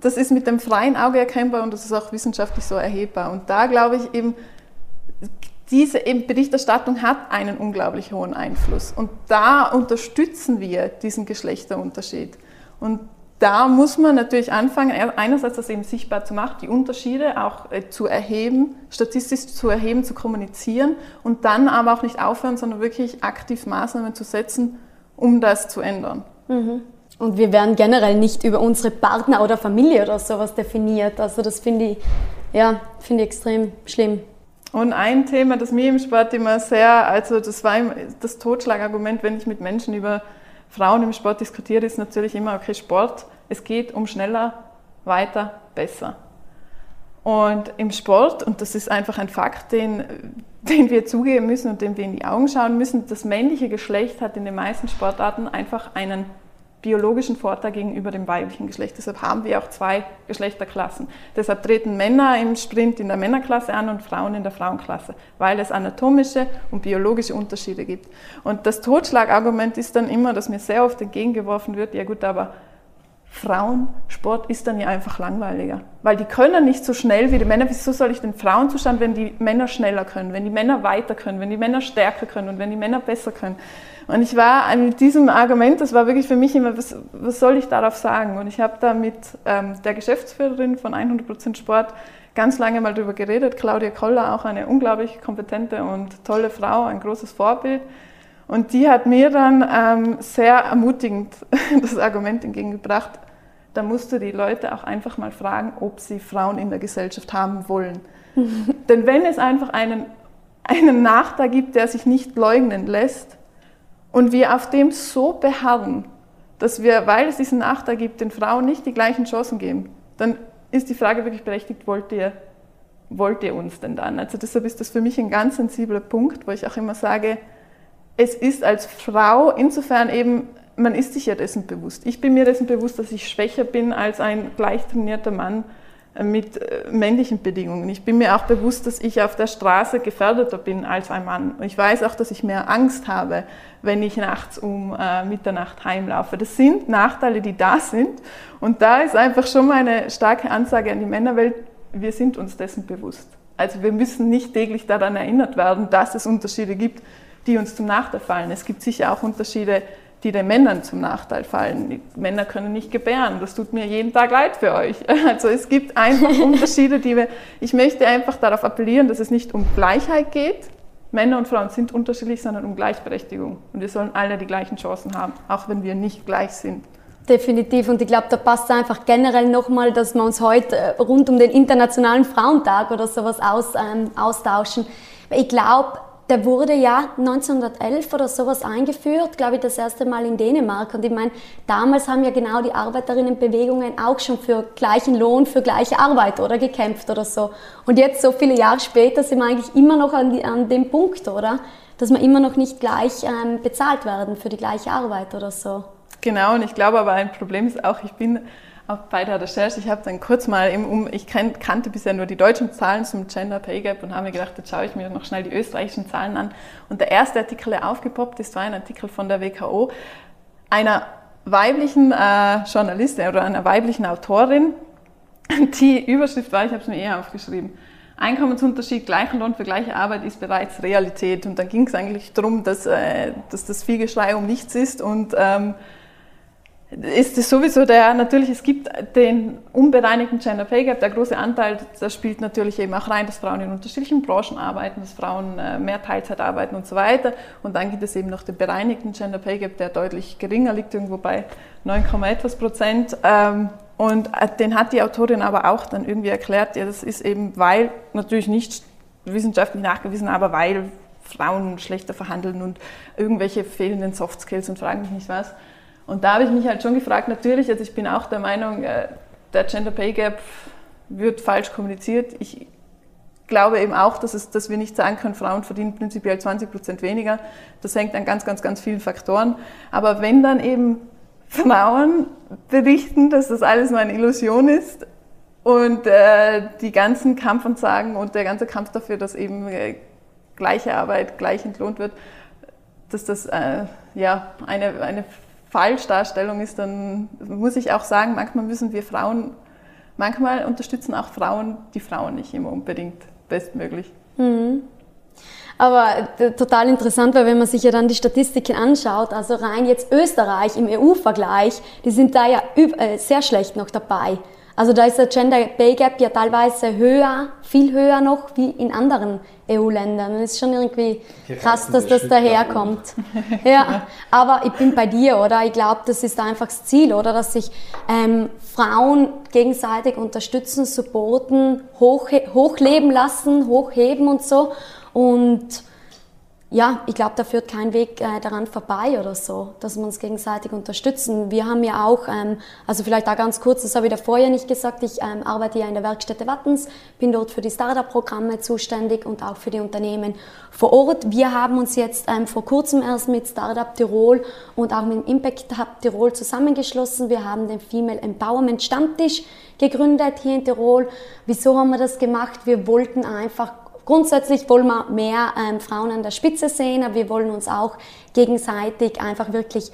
Das ist mit dem freien Auge erkennbar und das ist auch wissenschaftlich so erhebbar. Und da glaube ich eben, diese Berichterstattung hat einen unglaublich hohen Einfluss. Und da unterstützen wir diesen Geschlechterunterschied. Und da muss man natürlich anfangen, einerseits das eben sichtbar zu machen, die Unterschiede auch äh, zu erheben, statistisch zu erheben, zu kommunizieren und dann aber auch nicht aufhören, sondern wirklich aktiv Maßnahmen zu setzen, um das zu ändern. Mhm. Und wir werden generell nicht über unsere Partner oder Familie oder sowas definiert. Also das finde ich, ja, finde ich extrem schlimm. Und ein Thema, das mir im Sport immer sehr, also das war das Totschlagargument, wenn ich mit Menschen über Frauen im Sport diskutiere, ist natürlich immer, okay, Sport, es geht um schneller, weiter, besser. Und im Sport, und das ist einfach ein Fakt, den, den wir zugeben müssen und dem wir in die Augen schauen müssen, das männliche Geschlecht hat in den meisten Sportarten einfach einen biologischen Vorteil gegenüber dem weiblichen Geschlecht. Deshalb haben wir auch zwei Geschlechterklassen. Deshalb treten Männer im Sprint in der Männerklasse an und Frauen in der Frauenklasse, weil es anatomische und biologische Unterschiede gibt. Und das Totschlagargument ist dann immer, dass mir sehr oft entgegengeworfen wird, ja gut, aber Frauensport ist dann ja einfach langweiliger, weil die können nicht so schnell wie die Männer. Wieso soll ich den Frauen zuschauen, wenn die Männer schneller können, wenn die Männer weiter können, wenn die Männer stärker können und wenn die Männer besser können? Und ich war mit diesem Argument, das war wirklich für mich immer, was, was soll ich darauf sagen? Und ich habe da mit ähm, der Geschäftsführerin von 100% Sport ganz lange mal darüber geredet, Claudia Koller, auch eine unglaublich kompetente und tolle Frau, ein großes Vorbild. Und die hat mir dann ähm, sehr ermutigend das Argument entgegengebracht, da musst du die Leute auch einfach mal fragen, ob sie Frauen in der Gesellschaft haben wollen. Denn wenn es einfach einen, einen Nachteil gibt, der sich nicht leugnen lässt, und wir auf dem so beharren, dass wir, weil es diesen Nachteil gibt, den Frauen nicht die gleichen Chancen geben, dann ist die Frage wirklich berechtigt, wollt ihr, wollt ihr uns denn dann? Also deshalb ist das für mich ein ganz sensibler Punkt, wo ich auch immer sage, es ist als Frau insofern eben, man ist sich ja dessen bewusst. Ich bin mir dessen bewusst, dass ich schwächer bin als ein gleich trainierter Mann mit äh, männlichen Bedingungen. Ich bin mir auch bewusst, dass ich auf der Straße gefährdeter bin als ein Mann. Ich weiß auch, dass ich mehr Angst habe, wenn ich nachts um äh, Mitternacht heimlaufe. Das sind Nachteile, die da sind. Und da ist einfach schon mal eine starke Ansage an die Männerwelt, wir sind uns dessen bewusst. Also wir müssen nicht täglich daran erinnert werden, dass es Unterschiede gibt, die uns zum Nachteil fallen. Es gibt sicher auch Unterschiede, die den Männern zum Nachteil fallen. Die Männer können nicht gebären. Das tut mir jeden Tag leid für euch. Also es gibt einfach Unterschiede, die wir. Ich möchte einfach darauf appellieren, dass es nicht um Gleichheit geht. Männer und Frauen sind unterschiedlich, sondern um Gleichberechtigung. Und wir sollen alle die gleichen Chancen haben, auch wenn wir nicht gleich sind. Definitiv. Und ich glaube, da passt einfach generell nochmal, dass wir uns heute äh, rund um den Internationalen Frauentag oder sowas aus, ähm, austauschen. Ich glaube, der wurde ja 1911 oder sowas eingeführt, glaube ich, das erste Mal in Dänemark. Und ich meine, damals haben ja genau die Arbeiterinnenbewegungen auch schon für gleichen Lohn, für gleiche Arbeit oder gekämpft oder so. Und jetzt, so viele Jahre später, sind wir eigentlich immer noch an, die, an dem Punkt, oder? Dass wir immer noch nicht gleich ähm, bezahlt werden für die gleiche Arbeit oder so. Genau, und ich glaube aber ein Problem ist auch, ich bin auch bei der Recherche, ich habe dann kurz mal, im, um, ich kannte bisher nur die deutschen Zahlen zum Gender Pay Gap und habe mir gedacht, jetzt schaue ich mir noch schnell die österreichischen Zahlen an. Und der erste Artikel, der aufgepoppt ist, war ein Artikel von der WKO, einer weiblichen äh, Journalistin oder einer weiblichen Autorin. Die Überschrift war, ich habe es mir eher aufgeschrieben, Einkommensunterschied, gleichen Lohn für gleiche Arbeit ist bereits Realität. Und dann ging es eigentlich darum, dass, äh, dass das Vielgeschrei um nichts ist und ähm, ist es sowieso der, natürlich, es gibt den unbereinigten Gender Pay Gap, der große Anteil, das spielt natürlich eben auch rein, dass Frauen in unterschiedlichen Branchen arbeiten, dass Frauen äh, mehr Teilzeit arbeiten und so weiter. Und dann gibt es eben noch den bereinigten Gender Pay Gap, der deutlich geringer liegt, irgendwo bei 9, etwas Prozent. Ähm, und äh, den hat die Autorin aber auch dann irgendwie erklärt, ja, das ist eben, weil, natürlich nicht wissenschaftlich nachgewiesen, aber weil Frauen schlechter verhandeln und irgendwelche fehlenden Soft Skills und fragen mich nicht was. Und da habe ich mich halt schon gefragt, natürlich, also ich bin auch der Meinung, äh, der Gender Pay Gap wird falsch kommuniziert. Ich glaube eben auch, dass, es, dass wir nicht sagen können, Frauen verdienen prinzipiell 20 Prozent weniger. Das hängt an ganz, ganz, ganz vielen Faktoren. Aber wenn dann eben Frauen berichten, dass das alles nur eine Illusion ist und äh, die ganzen Kampfansagen und der ganze Kampf dafür, dass eben äh, gleiche Arbeit gleich entlohnt wird, dass das äh, ja eine, eine Falschdarstellung ist, dann muss ich auch sagen, manchmal müssen wir Frauen, manchmal unterstützen auch Frauen die Frauen nicht immer unbedingt bestmöglich. Mhm. Aber äh, total interessant, weil wenn man sich ja dann die Statistiken anschaut, also rein jetzt Österreich im EU-Vergleich, die sind da ja äh, sehr schlecht noch dabei. Also da ist der Gender Pay Gap ja teilweise höher, viel höher noch wie in anderen EU-Ländern. Das ist schon irgendwie krass, dass das daherkommt. Ja, aber ich bin bei dir, oder? Ich glaube, das ist einfach das Ziel, oder? Dass sich ähm, Frauen gegenseitig unterstützen, supporten, hoch, hochleben lassen, hochheben und so. Und ja, ich glaube, da führt kein Weg äh, daran vorbei oder so, dass wir uns gegenseitig unterstützen. Wir haben ja auch, ähm, also vielleicht da ganz kurz, das habe ich davor ja nicht gesagt, ich ähm, arbeite ja in der Werkstätte Wattens, bin dort für die Startup-Programme zuständig und auch für die Unternehmen vor Ort. Wir haben uns jetzt ähm, vor kurzem erst mit Startup Tirol und auch mit Impact Hub Tirol zusammengeschlossen. Wir haben den Female Empowerment Stammtisch gegründet hier in Tirol. Wieso haben wir das gemacht? Wir wollten einfach Grundsätzlich wollen wir mehr ähm, Frauen an der Spitze sehen, aber wir wollen uns auch gegenseitig einfach wirklich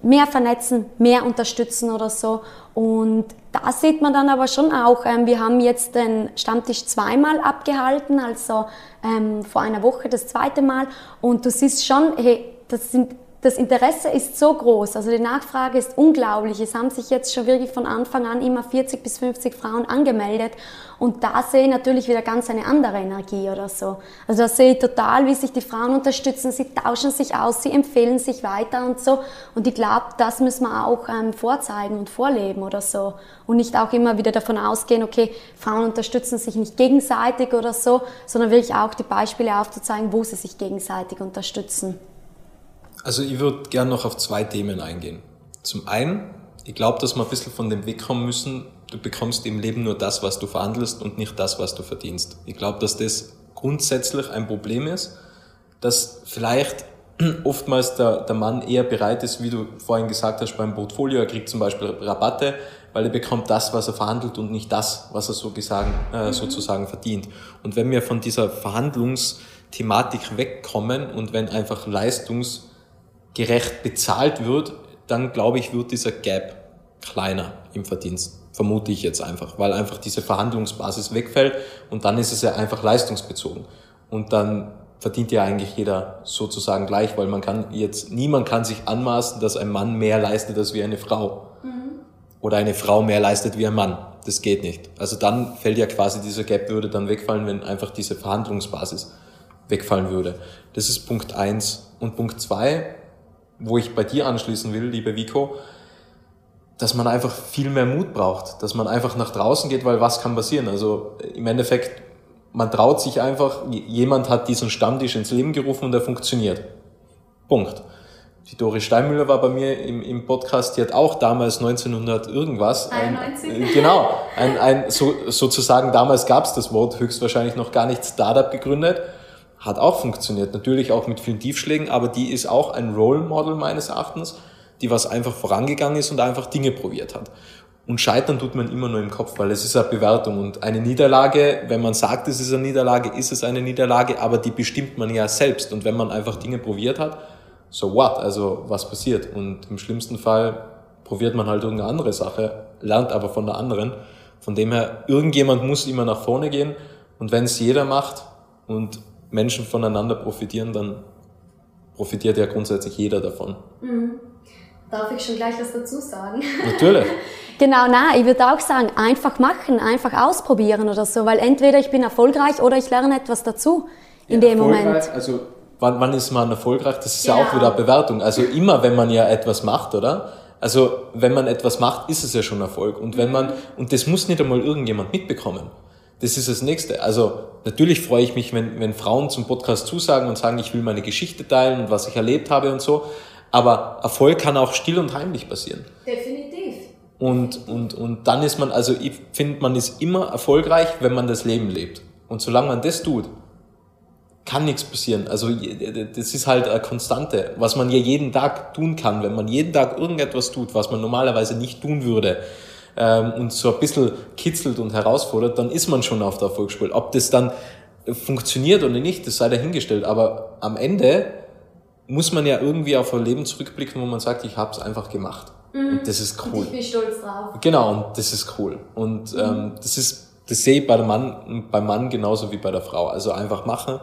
mehr vernetzen, mehr unterstützen oder so. Und da sieht man dann aber schon auch, ähm, wir haben jetzt den Stammtisch zweimal abgehalten, also ähm, vor einer Woche das zweite Mal. Und du siehst schon, hey, das sind das Interesse ist so groß, also die Nachfrage ist unglaublich. Es haben sich jetzt schon wirklich von Anfang an immer 40 bis 50 Frauen angemeldet und da sehe ich natürlich wieder ganz eine andere Energie oder so. Also da sehe ich total, wie sich die Frauen unterstützen, sie tauschen sich aus, sie empfehlen sich weiter und so und ich glaube, das müssen wir auch ähm, vorzeigen und vorleben oder so und nicht auch immer wieder davon ausgehen, okay, Frauen unterstützen sich nicht gegenseitig oder so, sondern wirklich auch die Beispiele aufzuzeigen, wo sie sich gegenseitig unterstützen. Also ich würde gerne noch auf zwei Themen eingehen. Zum einen, ich glaube, dass wir ein bisschen von dem wegkommen müssen, du bekommst im Leben nur das, was du verhandelst und nicht das, was du verdienst. Ich glaube, dass das grundsätzlich ein Problem ist, dass vielleicht oftmals der, der Mann eher bereit ist, wie du vorhin gesagt hast, beim Portfolio, er kriegt zum Beispiel Rabatte, weil er bekommt das, was er verhandelt und nicht das, was er so gesagt, äh, mhm. sozusagen verdient. Und wenn wir von dieser Verhandlungsthematik wegkommen und wenn einfach Leistungs gerecht bezahlt wird, dann glaube ich, wird dieser Gap kleiner im Verdienst. Vermute ich jetzt einfach, weil einfach diese Verhandlungsbasis wegfällt und dann ist es ja einfach leistungsbezogen. Und dann verdient ja eigentlich jeder sozusagen gleich, weil man kann jetzt, niemand kann sich anmaßen, dass ein Mann mehr leistet als wie eine Frau. Mhm. Oder eine Frau mehr leistet wie ein Mann. Das geht nicht. Also dann fällt ja quasi dieser Gap würde dann wegfallen, wenn einfach diese Verhandlungsbasis wegfallen würde. Das ist Punkt eins Und Punkt zwei wo ich bei dir anschließen will, liebe Vico, dass man einfach viel mehr Mut braucht, dass man einfach nach draußen geht, weil was kann passieren? Also im Endeffekt, man traut sich einfach, jemand hat diesen Stammtisch ins Leben gerufen und er funktioniert. Punkt. Die Doris Steinmüller war bei mir im, im Podcast, die hat auch damals 1900 irgendwas. 91. Ein, äh, genau, ein, ein, so, sozusagen damals gab es das Wort höchstwahrscheinlich noch gar nicht, Startup gegründet. Hat auch funktioniert, natürlich auch mit vielen Tiefschlägen, aber die ist auch ein Role Model meines Erachtens, die was einfach vorangegangen ist und einfach Dinge probiert hat. Und scheitern tut man immer nur im Kopf, weil es ist eine Bewertung. Und eine Niederlage, wenn man sagt, es ist eine Niederlage, ist es eine Niederlage, aber die bestimmt man ja selbst. Und wenn man einfach Dinge probiert hat, so what? Also was passiert? Und im schlimmsten Fall probiert man halt irgendeine andere Sache, lernt aber von der anderen. Von dem her, irgendjemand muss immer nach vorne gehen. Und wenn es jeder macht und Menschen voneinander profitieren, dann profitiert ja grundsätzlich jeder davon. Mhm. Darf ich schon gleich was dazu sagen? Natürlich. Genau, nein, ich würde auch sagen, einfach machen, einfach ausprobieren oder so, weil entweder ich bin erfolgreich oder ich lerne etwas dazu in ja, dem Moment. Also wann, wann ist man erfolgreich? Das ist ja. ja auch wieder eine Bewertung. Also immer, wenn man ja etwas macht, oder? Also wenn man etwas macht, ist es ja schon Erfolg. Und wenn man und das muss nicht einmal irgendjemand mitbekommen. Das ist das Nächste. Also natürlich freue ich mich, wenn, wenn Frauen zum Podcast zusagen und sagen, ich will meine Geschichte teilen und was ich erlebt habe und so. Aber Erfolg kann auch still und heimlich passieren. Definitiv. Und, und, und dann ist man, also ich finde, man ist immer erfolgreich, wenn man das Leben lebt. Und solange man das tut, kann nichts passieren. Also das ist halt eine Konstante, was man ja jeden Tag tun kann. Wenn man jeden Tag irgendetwas tut, was man normalerweise nicht tun würde ähm, und so ein bisschen kitzelt und herausfordert, dann ist man schon auf der Erfolgsspur. Ob das dann funktioniert oder nicht, das sei dahingestellt. Aber am Ende muss man ja irgendwie auf ein Leben zurückblicken, wo man sagt, ich habe es einfach gemacht. Mhm. Und das ist cool. Und ich bin stolz drauf. Genau, und das ist cool. Und mhm. ähm, das ist, das sehe ich bei dem Mann, beim Mann genauso wie bei der Frau. Also einfach machen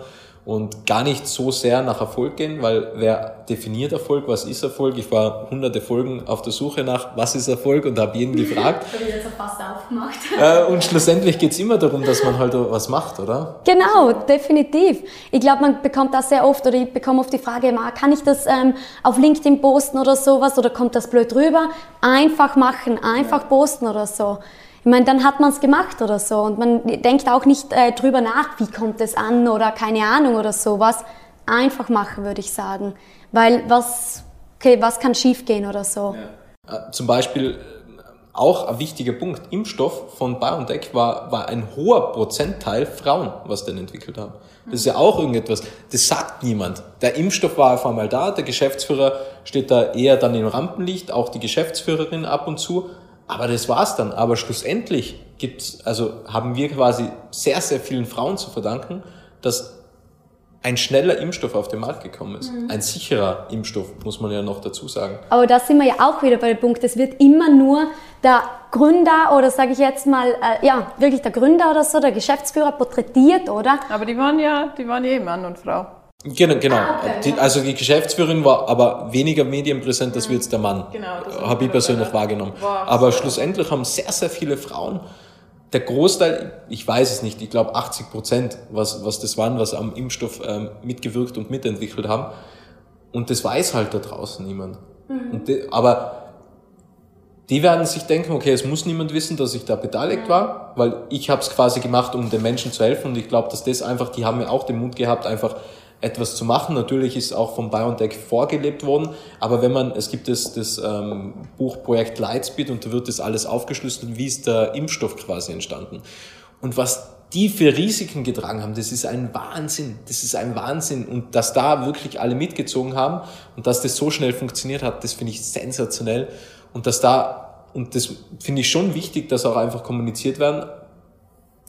und gar nicht so sehr nach Erfolg gehen, weil wer definiert Erfolg, was ist Erfolg? Ich war hunderte Folgen auf der Suche nach, was ist Erfolg und habe jeden gefragt. ich jetzt auch fast aufgemacht. Äh, und schlussendlich geht's immer darum, dass man halt was macht, oder? Genau, definitiv. Ich glaube, man bekommt das sehr oft oder ich bekomme oft die Frage, kann ich das ähm, auf LinkedIn posten oder sowas oder kommt das blöd rüber? Einfach machen, einfach ja. posten oder so. Ich meine, dann hat man es gemacht oder so und man denkt auch nicht äh, drüber nach, wie kommt es an oder keine Ahnung oder sowas. Einfach machen, würde ich sagen. Weil was, okay, was kann schiefgehen oder so? Ja. Äh, zum Beispiel äh, auch ein wichtiger Punkt, Impfstoff von BioNTech war, war ein hoher Prozentteil Frauen, was den entwickelt haben. Das ist ja auch irgendetwas, das sagt niemand. Der Impfstoff war auf einmal da, der Geschäftsführer steht da eher dann im Rampenlicht, auch die Geschäftsführerin ab und zu, aber das war's dann. Aber schlussendlich gibt's, also haben wir quasi sehr, sehr vielen Frauen zu verdanken, dass ein schneller Impfstoff auf den Markt gekommen ist. Mhm. Ein sicherer Impfstoff, muss man ja noch dazu sagen. Aber da sind wir ja auch wieder bei dem Punkt, es wird immer nur der Gründer oder sage ich jetzt mal, äh, ja, wirklich der Gründer oder so, der Geschäftsführer porträtiert, oder? Aber die waren ja, die waren ja eh Mann und Frau. Genau, genau. Ah, okay. die, also die Geschäftsführerin war aber weniger medienpräsent als wie jetzt der Mann. Genau. Habe ich persönlich wahrgenommen. Wow. Aber schlussendlich haben sehr, sehr viele Frauen, der Großteil, ich weiß es nicht, ich glaube 80 Prozent, was, was das waren, was am Impfstoff ähm, mitgewirkt und mitentwickelt haben. Und das weiß halt da draußen niemand. Mhm. Die, aber die werden sich denken, okay, es muss niemand wissen, dass ich da beteiligt war, weil ich habe es quasi gemacht, um den Menschen zu helfen. Und ich glaube, dass das einfach, die haben mir auch den Mut gehabt, einfach etwas zu machen. Natürlich ist auch vom BioNTech vorgelebt worden, aber wenn man, es gibt das, das ähm, Buchprojekt Lightspeed und da wird das alles aufgeschlüsselt, wie ist der Impfstoff quasi entstanden. Und was die für Risiken getragen haben, das ist ein Wahnsinn. Das ist ein Wahnsinn. Und dass da wirklich alle mitgezogen haben und dass das so schnell funktioniert hat, das finde ich sensationell. Und dass da, und das finde ich schon wichtig, dass auch einfach kommuniziert werden,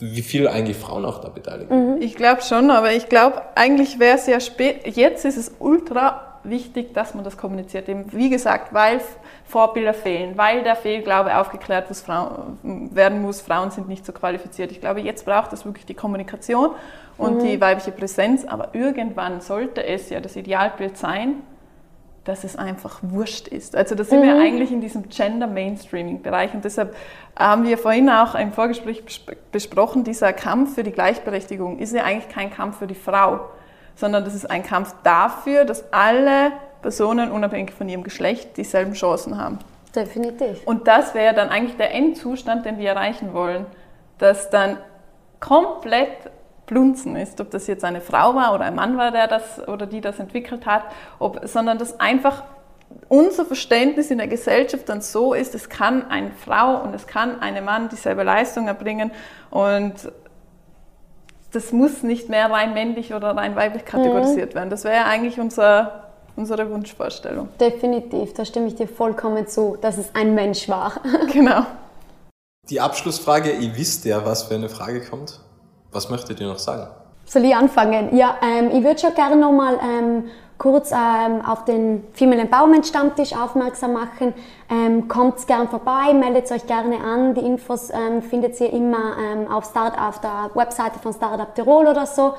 wie viel eigentlich Frauen auch da beteiligt mhm. Ich glaube schon, aber ich glaube, eigentlich wäre es ja spät, jetzt ist es ultra wichtig, dass man das kommuniziert. Eben, wie gesagt, weil Vorbilder fehlen, weil der Fehlglaube aufgeklärt was Frauen, werden muss, Frauen sind nicht so qualifiziert. Ich glaube, jetzt braucht es wirklich die Kommunikation und mhm. die weibliche Präsenz, aber irgendwann sollte es ja das Idealbild sein, dass es einfach wurscht ist. Also da sind mhm. wir eigentlich in diesem Gender Mainstreaming Bereich und deshalb haben wir vorhin auch im Vorgespräch besprochen, dieser Kampf für die Gleichberechtigung ist ja eigentlich kein Kampf für die Frau, sondern das ist ein Kampf dafür, dass alle Personen unabhängig von ihrem Geschlecht dieselben Chancen haben. Definitiv. Und das wäre dann eigentlich der Endzustand, den wir erreichen wollen, dass dann komplett Blunzen ist, ob das jetzt eine Frau war oder ein Mann war, der das oder die das entwickelt hat, ob, sondern dass einfach unser Verständnis in der Gesellschaft dann so ist, es kann eine Frau und es kann ein Mann dieselbe Leistung erbringen und das muss nicht mehr rein männlich oder rein weiblich kategorisiert mhm. werden. Das wäre eigentlich unser, unsere Wunschvorstellung. Definitiv, da stimme ich dir vollkommen zu, dass es ein Mensch war. Genau. Die Abschlussfrage, ihr wisst ja, was für eine Frage kommt. Was möchtet ihr noch sagen? Soll ich anfangen? Ja, ähm, ich würde schon gerne nochmal ähm, kurz ähm, auf den Female Empowerment Stammtisch aufmerksam machen. Ähm, kommt gern vorbei, meldet euch gerne an. Die Infos ähm, findet ihr immer ähm, auf, Start, auf der Webseite von Startup Tirol oder so.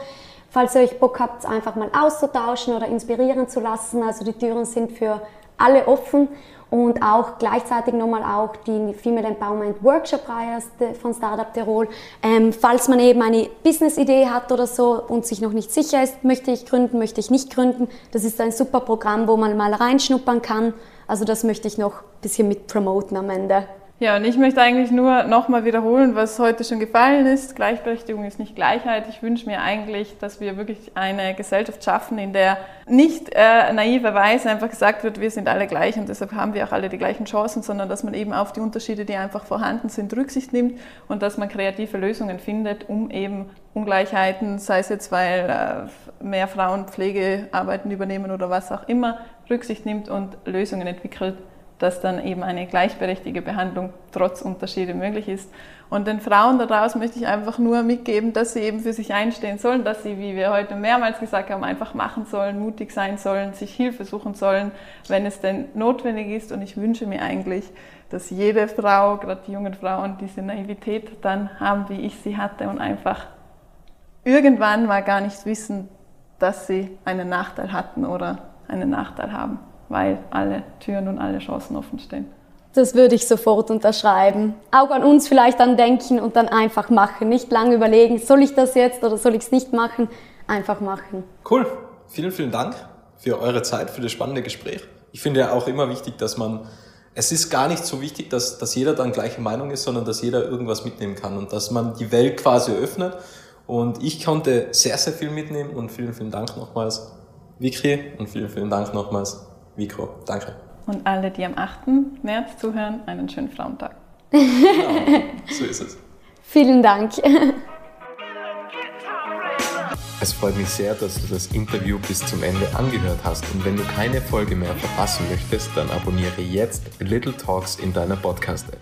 Falls ihr euch Bock habt, einfach mal auszutauschen oder inspirieren zu lassen. Also die Türen sind für alle offen und auch gleichzeitig nochmal auch die Female Empowerment Workshop Reihe von Startup Tirol. Ähm, falls man eben eine Business-Idee hat oder so und sich noch nicht sicher ist, möchte ich gründen, möchte ich nicht gründen, das ist ein super Programm, wo man mal reinschnuppern kann. Also das möchte ich noch ein bisschen mit promoten am Ende. Ja, und ich möchte eigentlich nur nochmal wiederholen, was heute schon gefallen ist. Gleichberechtigung ist nicht Gleichheit. Ich wünsche mir eigentlich, dass wir wirklich eine Gesellschaft schaffen, in der nicht äh, naiverweise einfach gesagt wird, wir sind alle gleich und deshalb haben wir auch alle die gleichen Chancen, sondern dass man eben auf die Unterschiede, die einfach vorhanden sind, Rücksicht nimmt und dass man kreative Lösungen findet, um eben Ungleichheiten, sei es jetzt, weil äh, mehr Frauen Pflegearbeiten übernehmen oder was auch immer, Rücksicht nimmt und Lösungen entwickelt, dass dann eben eine gleichberechtigte Behandlung trotz Unterschiede möglich ist. Und den Frauen daraus möchte ich einfach nur mitgeben, dass sie eben für sich einstehen sollen, dass sie, wie wir heute mehrmals gesagt haben, einfach machen sollen, mutig sein sollen, sich Hilfe suchen sollen, wenn es denn notwendig ist. Und ich wünsche mir eigentlich, dass jede Frau, gerade die jungen Frauen, diese Naivität dann haben, wie ich sie hatte und einfach irgendwann mal gar nicht wissen, dass sie einen Nachteil hatten oder einen Nachteil haben weil alle Türen und alle Chancen offen stehen. Das würde ich sofort unterschreiben. Auch an uns vielleicht dann denken und dann einfach machen. Nicht lange überlegen, soll ich das jetzt oder soll ich es nicht machen? Einfach machen. Cool. Vielen, vielen Dank für eure Zeit, für das spannende Gespräch. Ich finde ja auch immer wichtig, dass man, es ist gar nicht so wichtig, dass, dass jeder dann gleiche Meinung ist, sondern dass jeder irgendwas mitnehmen kann und dass man die Welt quasi öffnet. Und ich konnte sehr, sehr viel mitnehmen und vielen, vielen Dank nochmals, Vicky, und vielen, vielen Dank nochmals, Mikro. Danke. Und alle, die am 8. März zuhören, einen schönen Frauentag. Genau, so ist es. Vielen Dank. Es freut mich sehr, dass du das Interview bis zum Ende angehört hast und wenn du keine Folge mehr verpassen möchtest, dann abonniere jetzt Little Talks in deiner Podcast-App.